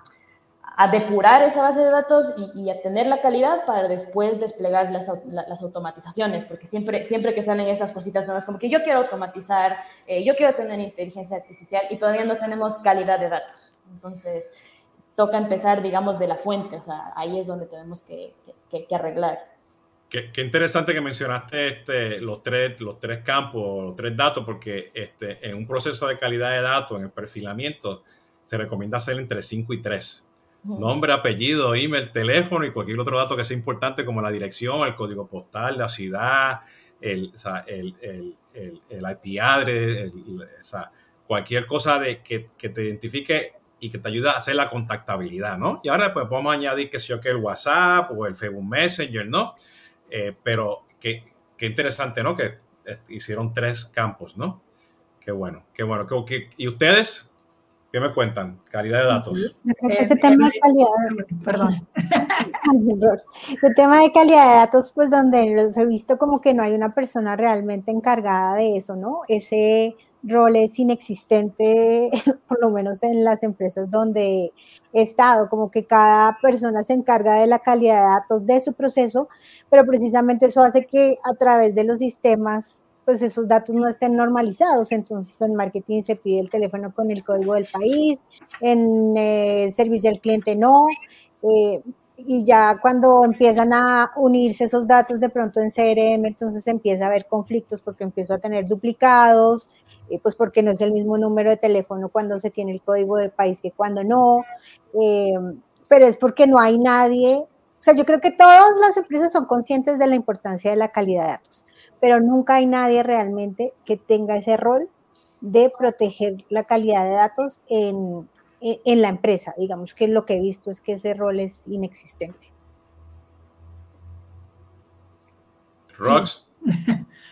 depurar esa base de datos y, a tener la calidad para después desplegar las, las, automatizaciones, porque siempre, siempre que salen estas cositas nuevas, como que yo quiero automatizar, eh, yo quiero tener inteligencia artificial y todavía no tenemos calidad de datos. Entonces, toca empezar, digamos, de la fuente, o sea, ahí es donde tenemos que, que, arreglar. Qué, qué, interesante que mencionaste este, los, tres, los tres campos, los tres datos, porque este, en un proceso de calidad de datos, en el perfilamiento, se recomienda hacer entre 5 y 3 nombre, apellido, email, teléfono y cualquier otro dato que sea importante como la dirección, el código postal, la ciudad, el, el, el, el IP address, cualquier cosa de, que, que, te identifique y que te ayude a hacer la contactabilidad, ¿no? Y ahora pues podemos añadir que sea que el WhatsApp o el Facebook Messenger, ¿no? Eh, pero qué, qué, interesante, ¿no? Que eh, hicieron tres campos, ¿no? Qué bueno, qué bueno. ¿Y ustedes? ¿Qué me cuentan? Calidad de datos. Ese tema de calidad, perdón. [LAUGHS] Ese tema de calidad de datos, pues donde los he visto como que no hay una persona realmente encargada de eso, ¿no? Ese rol es inexistente, [LAUGHS] por lo menos en las empresas donde he estado, como que cada persona se encarga de la calidad de datos de su proceso, pero precisamente eso hace que a través de los sistemas pues esos datos no estén normalizados. Entonces en marketing se pide el teléfono con el código del país, en eh, servicio al cliente no. Eh, y ya cuando empiezan a unirse esos datos de pronto en CRM, entonces empieza a haber conflictos porque empiezo a tener duplicados, eh, pues porque no es el mismo número de teléfono cuando se tiene el código del país que cuando no, pero es porque no hay nadie, o sea, yo creo que todas las empresas son conscientes de la importancia de la calidad de datos pero nunca hay nadie realmente que tenga ese rol de proteger la calidad de datos en, en, la empresa. Digamos que lo que he visto es que ese rol es inexistente. Rox. [LAUGHS]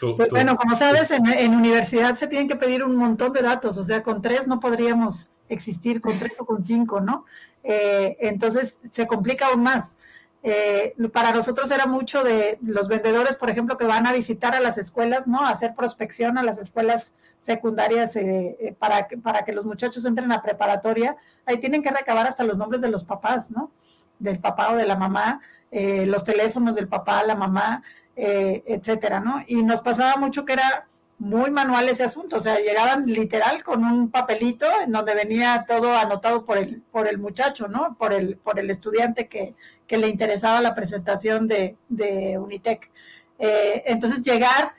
pues bueno, como sabes, en, en, universidad se tienen que pedir un montón de datos, o sea, con tres no podríamos existir, con tres o con cinco, ¿no? Eh, entonces se complica aún más. Eh, para nosotros era mucho de los vendedores, por ejemplo, que van a visitar a las escuelas, ¿no? hacer prospección a las escuelas secundarias eh, eh, para, que, para que los muchachos entren a preparatoria. Ahí tienen que recabar hasta los nombres de los papás, ¿no? Del papá o de la mamá, los teléfonos del papá, la mamá, etcétera, ¿no? Y nos pasaba mucho que era muy manual ese asunto, o sea, llegaban literal con un papelito en donde venía todo anotado por el, por el muchacho, ¿no? Por el, por el estudiante que, que le interesaba la presentación de, de Unitec. Eh, entonces, llegar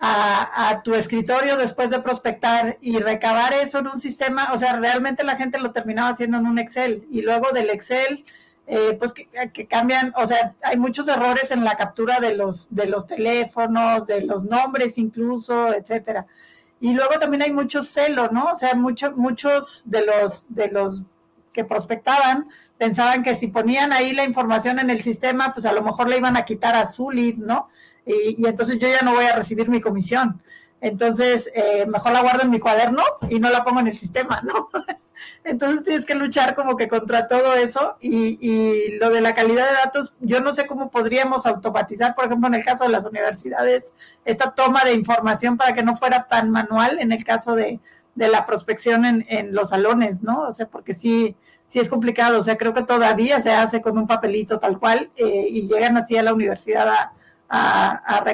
a, tu escritorio después de prospectar y recabar eso en un sistema, o sea, realmente la gente lo terminaba haciendo en un Excel y luego del Excel, eh, pues que, cambian, o sea, hay muchos errores en la captura de los, de los teléfonos, de los nombres incluso, etcétera. Y luego también hay mucho celo, ¿no? O sea, muchos muchos de los, de los que prospectaban pensaban que si ponían ahí la información en el sistema, pues a lo mejor le iban a quitar a su ¿no? Y, entonces yo ya no voy a recibir mi comisión. Entonces, eh, mejor la guardo en mi cuaderno y no la pongo en el sistema, ¿no? [LAUGHS] Entonces tienes que luchar como que contra todo eso y, y, lo de la calidad de datos, yo no sé cómo podríamos automatizar, por ejemplo, en el caso de las universidades, esta toma de información para que no fuera tan manual en el caso de, de la prospección en, en, los salones, ¿no? O sea, porque sí, sí es complicado, o sea, creo que todavía se hace con un papelito tal cual eh, y llegan así a la universidad a, a,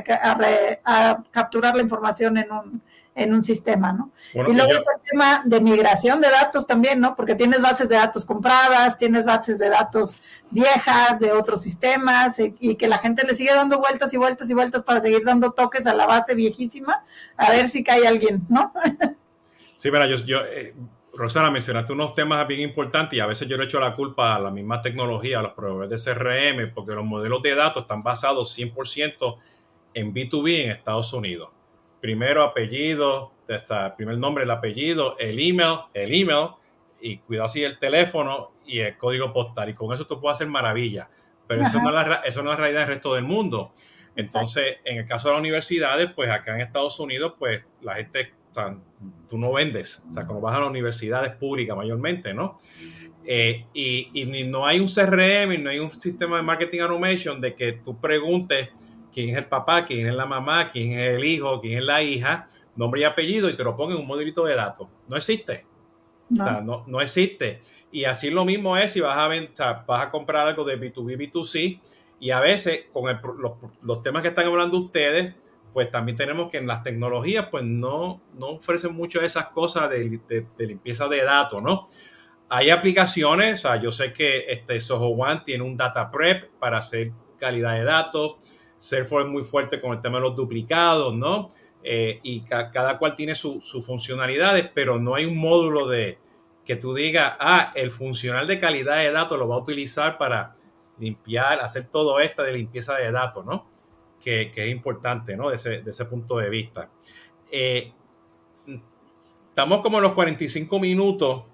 a, capturar la información en un, en un sistema, ¿no? y luego está el tema de migración de datos también, ¿no? Porque tienes bases de datos compradas, tienes bases de datos viejas de otros sistemas y, y que la gente le sigue dando vueltas y vueltas y vueltas para seguir dando toques a la base viejísima a ver si cae alguien, ¿no? [LAUGHS] Sí, mira, yo, yo eh, Roxana, mencionaste unos temas bien importantes y a veces yo le echo la culpa a la misma tecnología, a los proveedores de CRM, porque los modelos de datos están basados 100% en B2B en Estados Unidos. Primero apellido, el primer nombre, el apellido, el email, el email, y cuidado si el teléfono y el código postal. Y con eso tú puedes hacer maravillas. Pero eso no, es la, eso no es la realidad del resto del mundo. Entonces, en el caso de las universidades, pues acá en Estados Unidos, pues la gente tú no vendes, o sea, cuando vas a las universidades públicas mayormente, ¿no? Eh, y, y, no hay un CRM no hay un sistema de marketing automation de que tú preguntes quién es el papá, quién es la mamá, quién es el hijo, quién es la hija, nombre y apellido y te lo ponga en un modelito de datos. No existe. No. O sea, no, no, existe. Y así lo mismo es si vas a, sea, vas a comprar algo de B2B, B2C y a veces con el, los, los temas que están hablando ustedes, pues también tenemos que en las tecnologías, pues no, no ofrecen mucho de esas cosas de, limpieza de datos, ¿no? Hay aplicaciones, o sea, yo sé que este Soho One tiene un data prep para hacer calidad de datos, Salesforce es muy fuerte con el tema de los duplicados, ¿no? Eh, y cada cual tiene sus funcionalidades, pero no hay un módulo de que tú digas, ah, el funcional de calidad de datos lo va a utilizar para limpiar, hacer todo esto de limpieza de datos, ¿no? que, es importante, ¿no? De ese, punto de vista. Eh, estamos como en los 45 minutos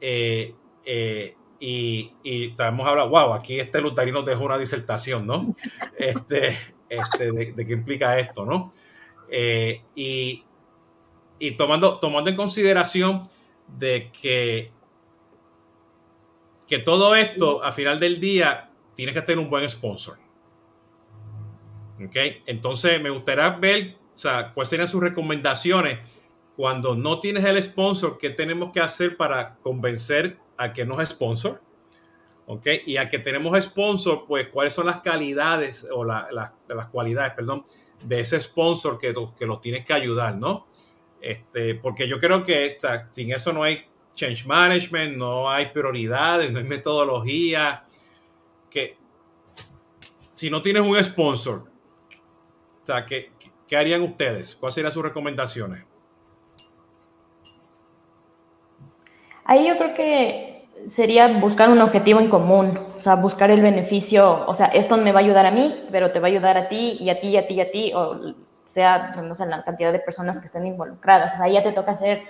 eh, eh, y, y estamos hablando, wow, aquí este Lutari nos dejó una disertación, ¿no? [LAUGHS] Este, este, de, qué implica esto, ¿no? y, y tomando, tomando en consideración de que, que todo esto, a final del día, tienes que tener un buen sponsor. Okay. Entonces, me gustaría ver, o sea, cuáles serían sus recomendaciones cuando no tienes el sponsor, qué tenemos que hacer para convencer a que no es sponsor. ¿ok? Y a que tenemos sponsor, pues cuáles son las calidades o las cualidades, perdón, de ese sponsor que, que los tienes que ayudar, ¿no? Este, porque yo creo que sin eso no hay change management, no hay prioridades, no hay metodología. Que si no tienes un sponsor o ¿qué, ¿qué, harían ustedes? ¿Cuáles serían sus recomendaciones? Ahí yo creo que sería buscar un objetivo en común, o sea, buscar el beneficio, o sea, esto me va a ayudar a mí, pero te va a ayudar a ti y a ti y a ti y a ti, o sea, no sé, la cantidad de personas que estén involucradas. O sea, ahí ya te toca ser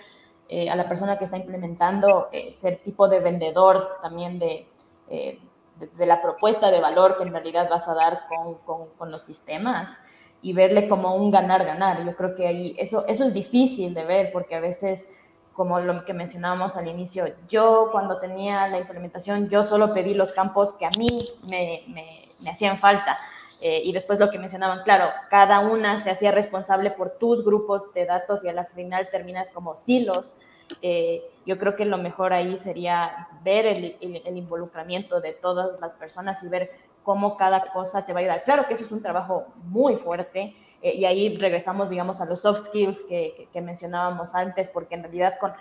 eh, a la persona que está implementando, eh, ser tipo de vendedor también de, eh, de, la propuesta de valor que en realidad vas a dar con, con, con los sistemas y verle como un ganar-ganar. Yo creo que ahí eso, eso es difícil de ver porque a veces, como lo que mencionábamos al inicio, yo cuando tenía la implementación, yo solo pedí los campos que a mí me, me, hacían falta. Eh, y después lo que mencionaban, claro, cada una se hacía responsable por tus grupos de datos y al final terminas como silos. Eh, yo creo que lo mejor ahí sería ver el, el, involucramiento de todas las personas y ver cómo cada cosa te va a ayudar. Claro que eso es un trabajo muy fuerte eh, y ahí regresamos, digamos, a los soft skills que, mencionábamos antes, porque en realidad con,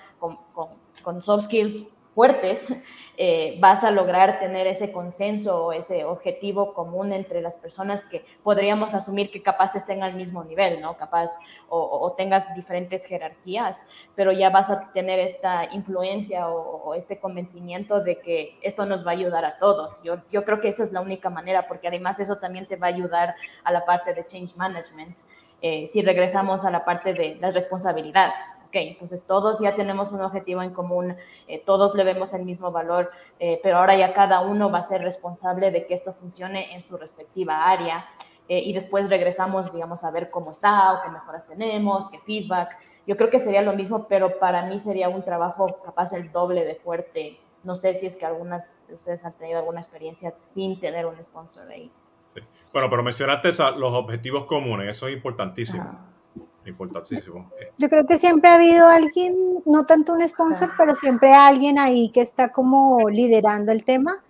con, con, soft skills fuertes, eh, vas a lograr tener ese consenso o ese objetivo común entre las personas que podríamos asumir que capaz estén al mismo nivel, ¿no? Capaz o, tengas diferentes jerarquías, pero ya vas a tener esta influencia o, este convencimiento de que esto nos va a ayudar a todos. Yo, yo creo que esa es la única manera, porque además eso también te va a ayudar a la parte de change management. Eh, si regresamos a la parte de las responsabilidades. Entonces todos ya tenemos un objetivo en común, eh, todos le vemos el mismo valor, eh, pero ahora ya cada uno va a ser responsable de que esto funcione en su respectiva área. y después regresamos, digamos, a ver cómo está o qué mejoras tenemos, qué feedback. Yo creo que sería lo mismo, pero para mí sería un trabajo capaz el doble de fuerte. No sé si es que algunas de ustedes han tenido alguna experiencia sin tener un sponsor ahí. Bueno, pero mencionaste los objetivos comunes, eso es importantísimo. Importantísimo. Yo creo que siempre ha habido alguien, no tanto un sponsor, pero siempre alguien ahí que está como liderando el tema.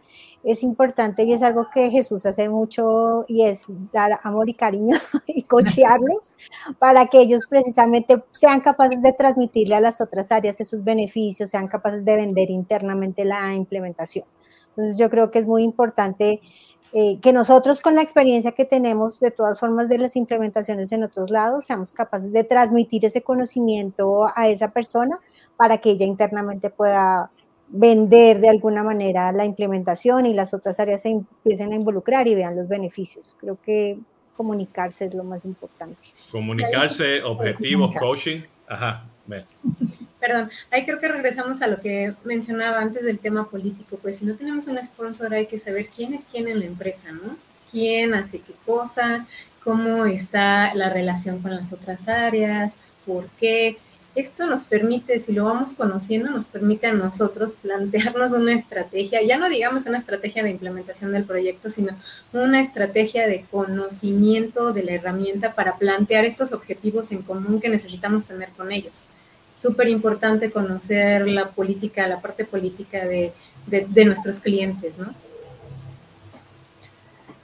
Es importante y es algo que Jesús hace mucho y es dar amor y cariño [LAUGHS] y cochearlos para que ellos precisamente sean capaces de transmitirle a las otras áreas esos beneficios, sean capaces de vender internamente la implementación. Entonces yo creo que es muy importante eh, que nosotros con la experiencia que tenemos de todas formas de las implementaciones en otros lados, seamos capaces de transmitir ese conocimiento a esa persona para que ella internamente pueda vender de alguna manera la implementación y las otras áreas se empiecen a involucrar y vean los beneficios. Creo que comunicarse es lo más importante. Comunicarse, objetivos, coaching. Ajá. Perdón, ahí creo que regresamos a lo que mencionaba antes del tema político, pues si no tenemos un sponsor hay que saber quién es quién en la empresa, ¿no? ¿Quién hace qué cosa? ¿Cómo está la relación con las otras áreas? ¿Por qué? Esto nos permite, si lo vamos conociendo, nos permite a nosotros plantearnos una estrategia, ya no digamos una estrategia de implementación del proyecto, sino una estrategia de conocimiento de la herramienta para plantear estos objetivos en común que necesitamos tener con ellos súper importante conocer la política, la parte política de, de, nuestros clientes, ¿no?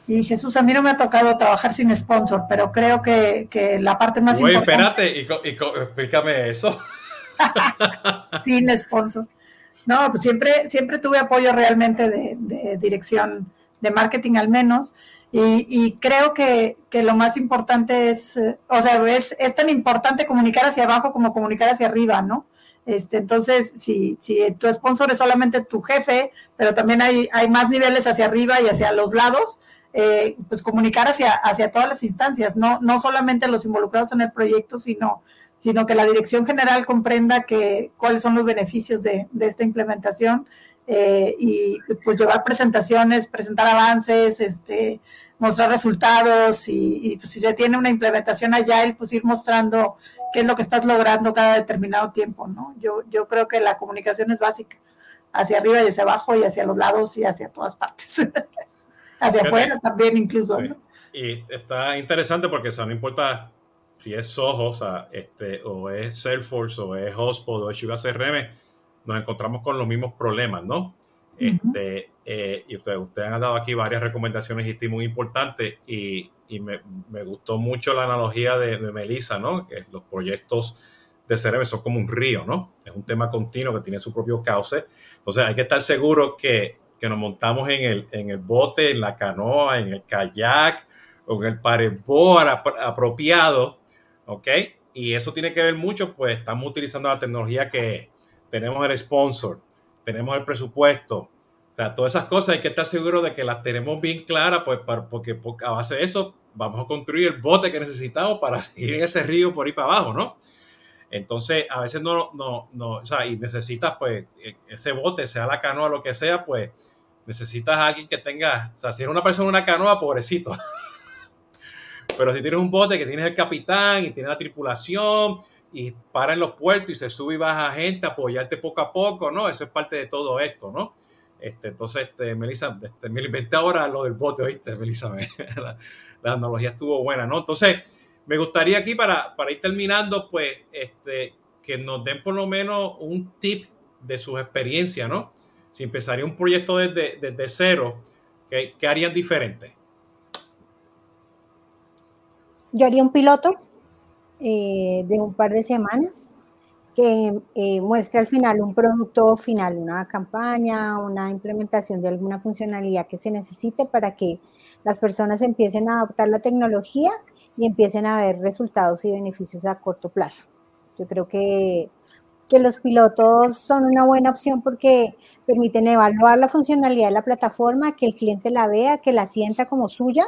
Y Jesús, a mí no me ha tocado trabajar sin sponsor, pero creo que, que la parte más importante... Oye, espérate, y, explícame eso. [LAUGHS] sin sponsor. No, pues siempre, siempre tuve apoyo realmente de, de dirección de marketing al menos, y, creo que, lo más importante es, eh, o sea, es, es, tan importante comunicar hacia abajo como comunicar hacia arriba, ¿no? Este, entonces, si, si tu sponsor es solamente tu jefe, pero también hay, hay más niveles hacia arriba y hacia los lados, eh, pues comunicar hacia, hacia todas las instancias, no, no solamente los involucrados en el proyecto, sino, sino que la dirección general comprenda que, cuáles son los beneficios de, de esta implementación eh, y pues llevar presentaciones, presentar avances, este, mostrar resultados y, pues, si se tiene una implementación allá, pues ir mostrando qué es lo que estás logrando cada determinado tiempo, ¿no? Yo, yo creo que la comunicación es básica, hacia arriba y hacia abajo y hacia los lados y hacia todas partes, [LAUGHS] hacia afuera también incluso, Y está interesante porque eso no importa si es Soho, o, sea, este, o es Salesforce, o es Hotspot, o es Sugar CRM, nos encontramos con los mismos problemas, ¿no? este, eh, y ustedes, han dado aquí varias recomendaciones y muy importantes y, y me, me, gustó mucho la analogía de, de Melissa, ¿no? Que los proyectos de CRM son como un río, ¿no? Es un tema continuo que tiene su propio cauce. Entonces hay que estar seguro que, que nos montamos en el, en el bote, en la canoa, en el kayak o en el paredboard apropiado, ¿ok? Y eso tiene que ver mucho, pues estamos utilizando la tecnología que tenemos el sponsor, tenemos el presupuesto. O sea, todas esas cosas hay que estar seguro de que las tenemos bien claras, pues porque, a base de eso vamos a construir el bote que necesitamos para [LAUGHS] seguir en ese río por ahí para abajo, ¿no? Entonces, a veces no, no, no, o sea, y necesitas, pues, e, ese bote, sea la canoa, lo que sea, pues, necesitas a alguien que tenga, o sea, si eres una persona una canoa, pobrecito. [LAUGHS] Pero si tienes un bote que tienes el capitán y tienes la tripulación y para en los puertos y se sube y baja gente, apoyarte poco a poco, ¿no? Eso es parte de todo esto, ¿no? Este, entonces, este, Melissa, este, me inventé ahora lo del bote, ¿viste? Melissa, [LAUGHS] la, la, analogía estuvo buena, ¿no? Entonces, me gustaría aquí para, para ir terminando, pues, este, que nos den por lo menos un tip de sus experiencias, ¿no? Si empezaría un proyecto desde, desde cero, ¿qué, ¿qué harían diferente? Yo haría un piloto eh, de un par de semanas, que eh, muestre al final un producto final, una campaña, una implementación de alguna funcionalidad que se necesite para que las personas empiecen a adoptar la tecnología y empiecen a ver resultados y beneficios a corto plazo. Yo creo que, que los pilotos son una buena opción porque permiten evaluar la funcionalidad de la plataforma, que el cliente la vea, que la sienta como suya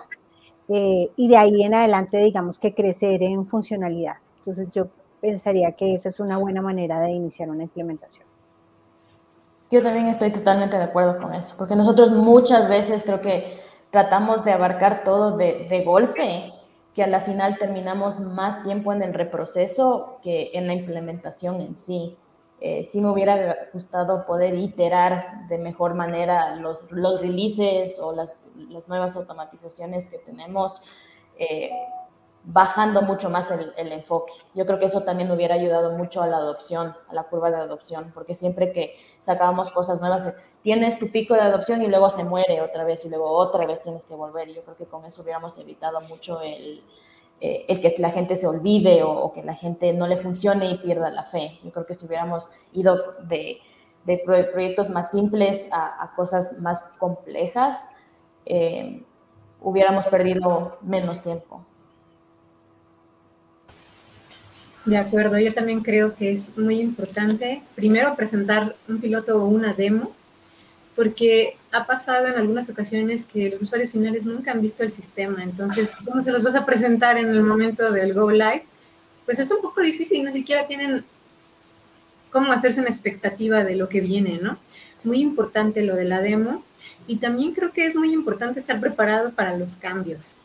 eh, y de ahí en adelante digamos que crecer en funcionalidad. Entonces yo pensaría que esa es una buena manera de iniciar una implementación. Yo también estoy totalmente de acuerdo con eso, porque nosotros muchas veces creo que tratamos de abarcar todo de, de golpe, que a la final terminamos más tiempo en el reproceso que en la implementación en sí. Eh, sí me hubiera gustado poder iterar de mejor manera los, los releases o las, las nuevas automatizaciones que tenemos. Eh, bajando mucho más el, enfoque. Yo creo que eso también hubiera ayudado mucho a la adopción, a la curva de adopción, porque siempre que sacábamos cosas nuevas, tienes tu pico de adopción y luego se muere otra vez y luego otra vez tienes que volver. Y yo creo que con eso hubiéramos evitado mucho el, eh, el que la gente se olvide o, que la gente no le funcione y pierda la fe. Yo creo que si hubiéramos ido de, proyectos más simples a, cosas más complejas, eh, hubiéramos perdido menos tiempo. De acuerdo, yo también creo que es muy importante primero presentar un piloto o una demo, porque ha pasado en algunas ocasiones que los usuarios finales nunca han visto el sistema, entonces, ¿cómo se los vas a presentar en el momento del Go Live? Pues es un poco difícil, ni siquiera tienen cómo hacerse una expectativa de lo que viene, ¿no? Muy importante lo de la demo y también creo que es muy importante estar preparado para los cambios,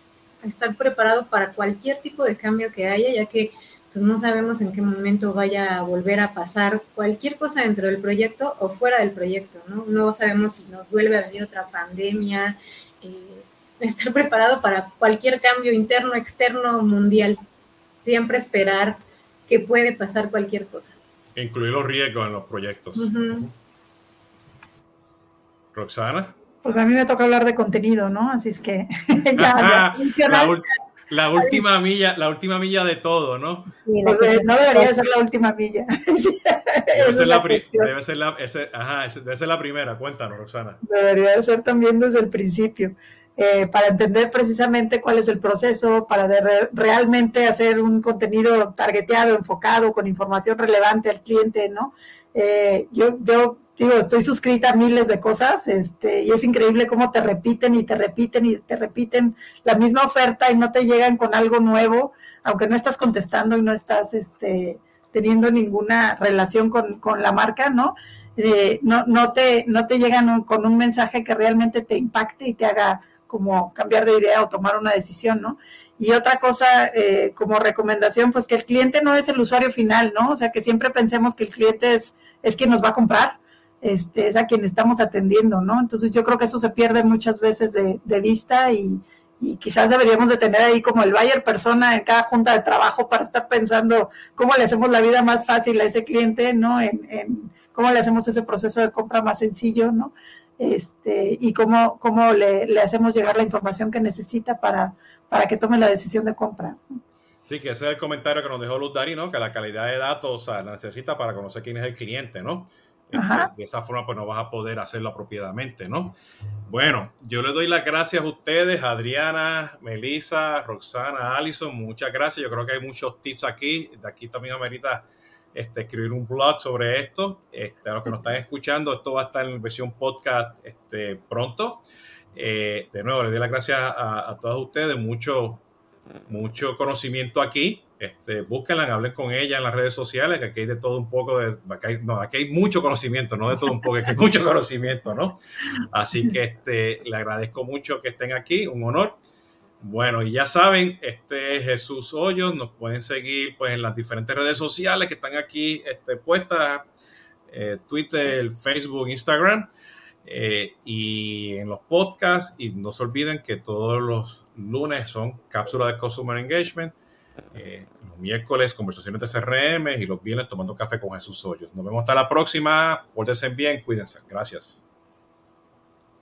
estar preparado para cualquier tipo de cambio que haya, ya que pues no sabemos en qué momento vaya a volver a pasar cualquier cosa dentro del proyecto o fuera del proyecto, ¿no? No sabemos si nos vuelve a venir otra pandemia, eh, [LAUGHS] estar preparado para cualquier cambio interno, externo, mundial. Siempre esperar que puede pasar cualquier cosa. Incluir los riesgos en los proyectos. Roxana. Pues a mí me toca hablar de contenido, ¿no? Así es que [LAUGHS] ya, la última milla, la última milla de todo, ¿no? Sí, pues, no debería ser la última milla. [LAUGHS] Debe ser la, debe ser la, ese, ajá, debe ser la primera, cuéntanos, Roxana. Debería ser también desde el principio. Eh, para entender precisamente cuál es el proceso, para realmente hacer un contenido targeteado, enfocado, con información relevante al cliente, ¿no? Eh, yo, yo digo, estoy suscrita a miles de cosas, este, y es increíble cómo te repiten y te repiten y te repiten la misma oferta y no te llegan con algo nuevo, aunque no estás contestando y no estás este, teniendo ninguna relación con, la marca, ¿no? Eh, no, no, te, no te llegan con un mensaje que realmente te impacte y te haga como cambiar de idea o tomar una decisión, ¿no? Y otra cosa, eh, como recomendación, pues que el cliente no es el usuario final, ¿no? O sea, que siempre pensemos que el cliente es, es quien nos va a comprar, este, es a quien estamos atendiendo, ¿no? Entonces yo creo que eso se pierde muchas veces de, vista y, quizás deberíamos de tener ahí como el buyer persona en cada junta de trabajo para estar pensando cómo le hacemos la vida más fácil a ese cliente, ¿no? En, cómo le hacemos ese proceso de compra más sencillo, ¿no? Este, y cómo, cómo le, hacemos llegar la información que necesita para, para que tome la decisión de compra. Sí, que ese es el comentario que nos dejó Luz Dari, ¿no? Que la calidad de datos la necesita para conocer quién es el cliente, ¿no? De esa forma, pues no vas a poder hacerlo apropiadamente, ¿no? Bueno, yo le doy las gracias a ustedes, Adriana, Melissa, Roxana, Alison, muchas gracias. Yo creo que hay muchos tips aquí. De aquí también amerita este, escribir un blog sobre esto. Este, a los que nos están escuchando, esto va a estar en versión podcast este, pronto. Eh, de nuevo, le doy las gracias a, a todos ustedes. Mucho, mucho conocimiento aquí. Este, búsquenla, hablen con ella en las redes sociales, que aquí hay de todo un poco de, aquí hay mucho conocimiento, no de todo un poco, aquí hay [LAUGHS] mucho conocimiento, ¿no? Así que este, le agradezco mucho que estén aquí, un honor. Bueno, y ya saben, este es Jesús Hoyos, nos pueden seguir pues en las diferentes redes sociales que están aquí este, puestas, eh, Twitter, Facebook, Instagram. Eh, y en los podcasts. Y no se olviden que todos los lunes son cápsulas de Customer Engagement. Eh, los miércoles conversaciones de CRM y los viernes tomando café con Jesús Hoyos. Nos vemos hasta la próxima. Pórtense bien, cuídense. Gracias.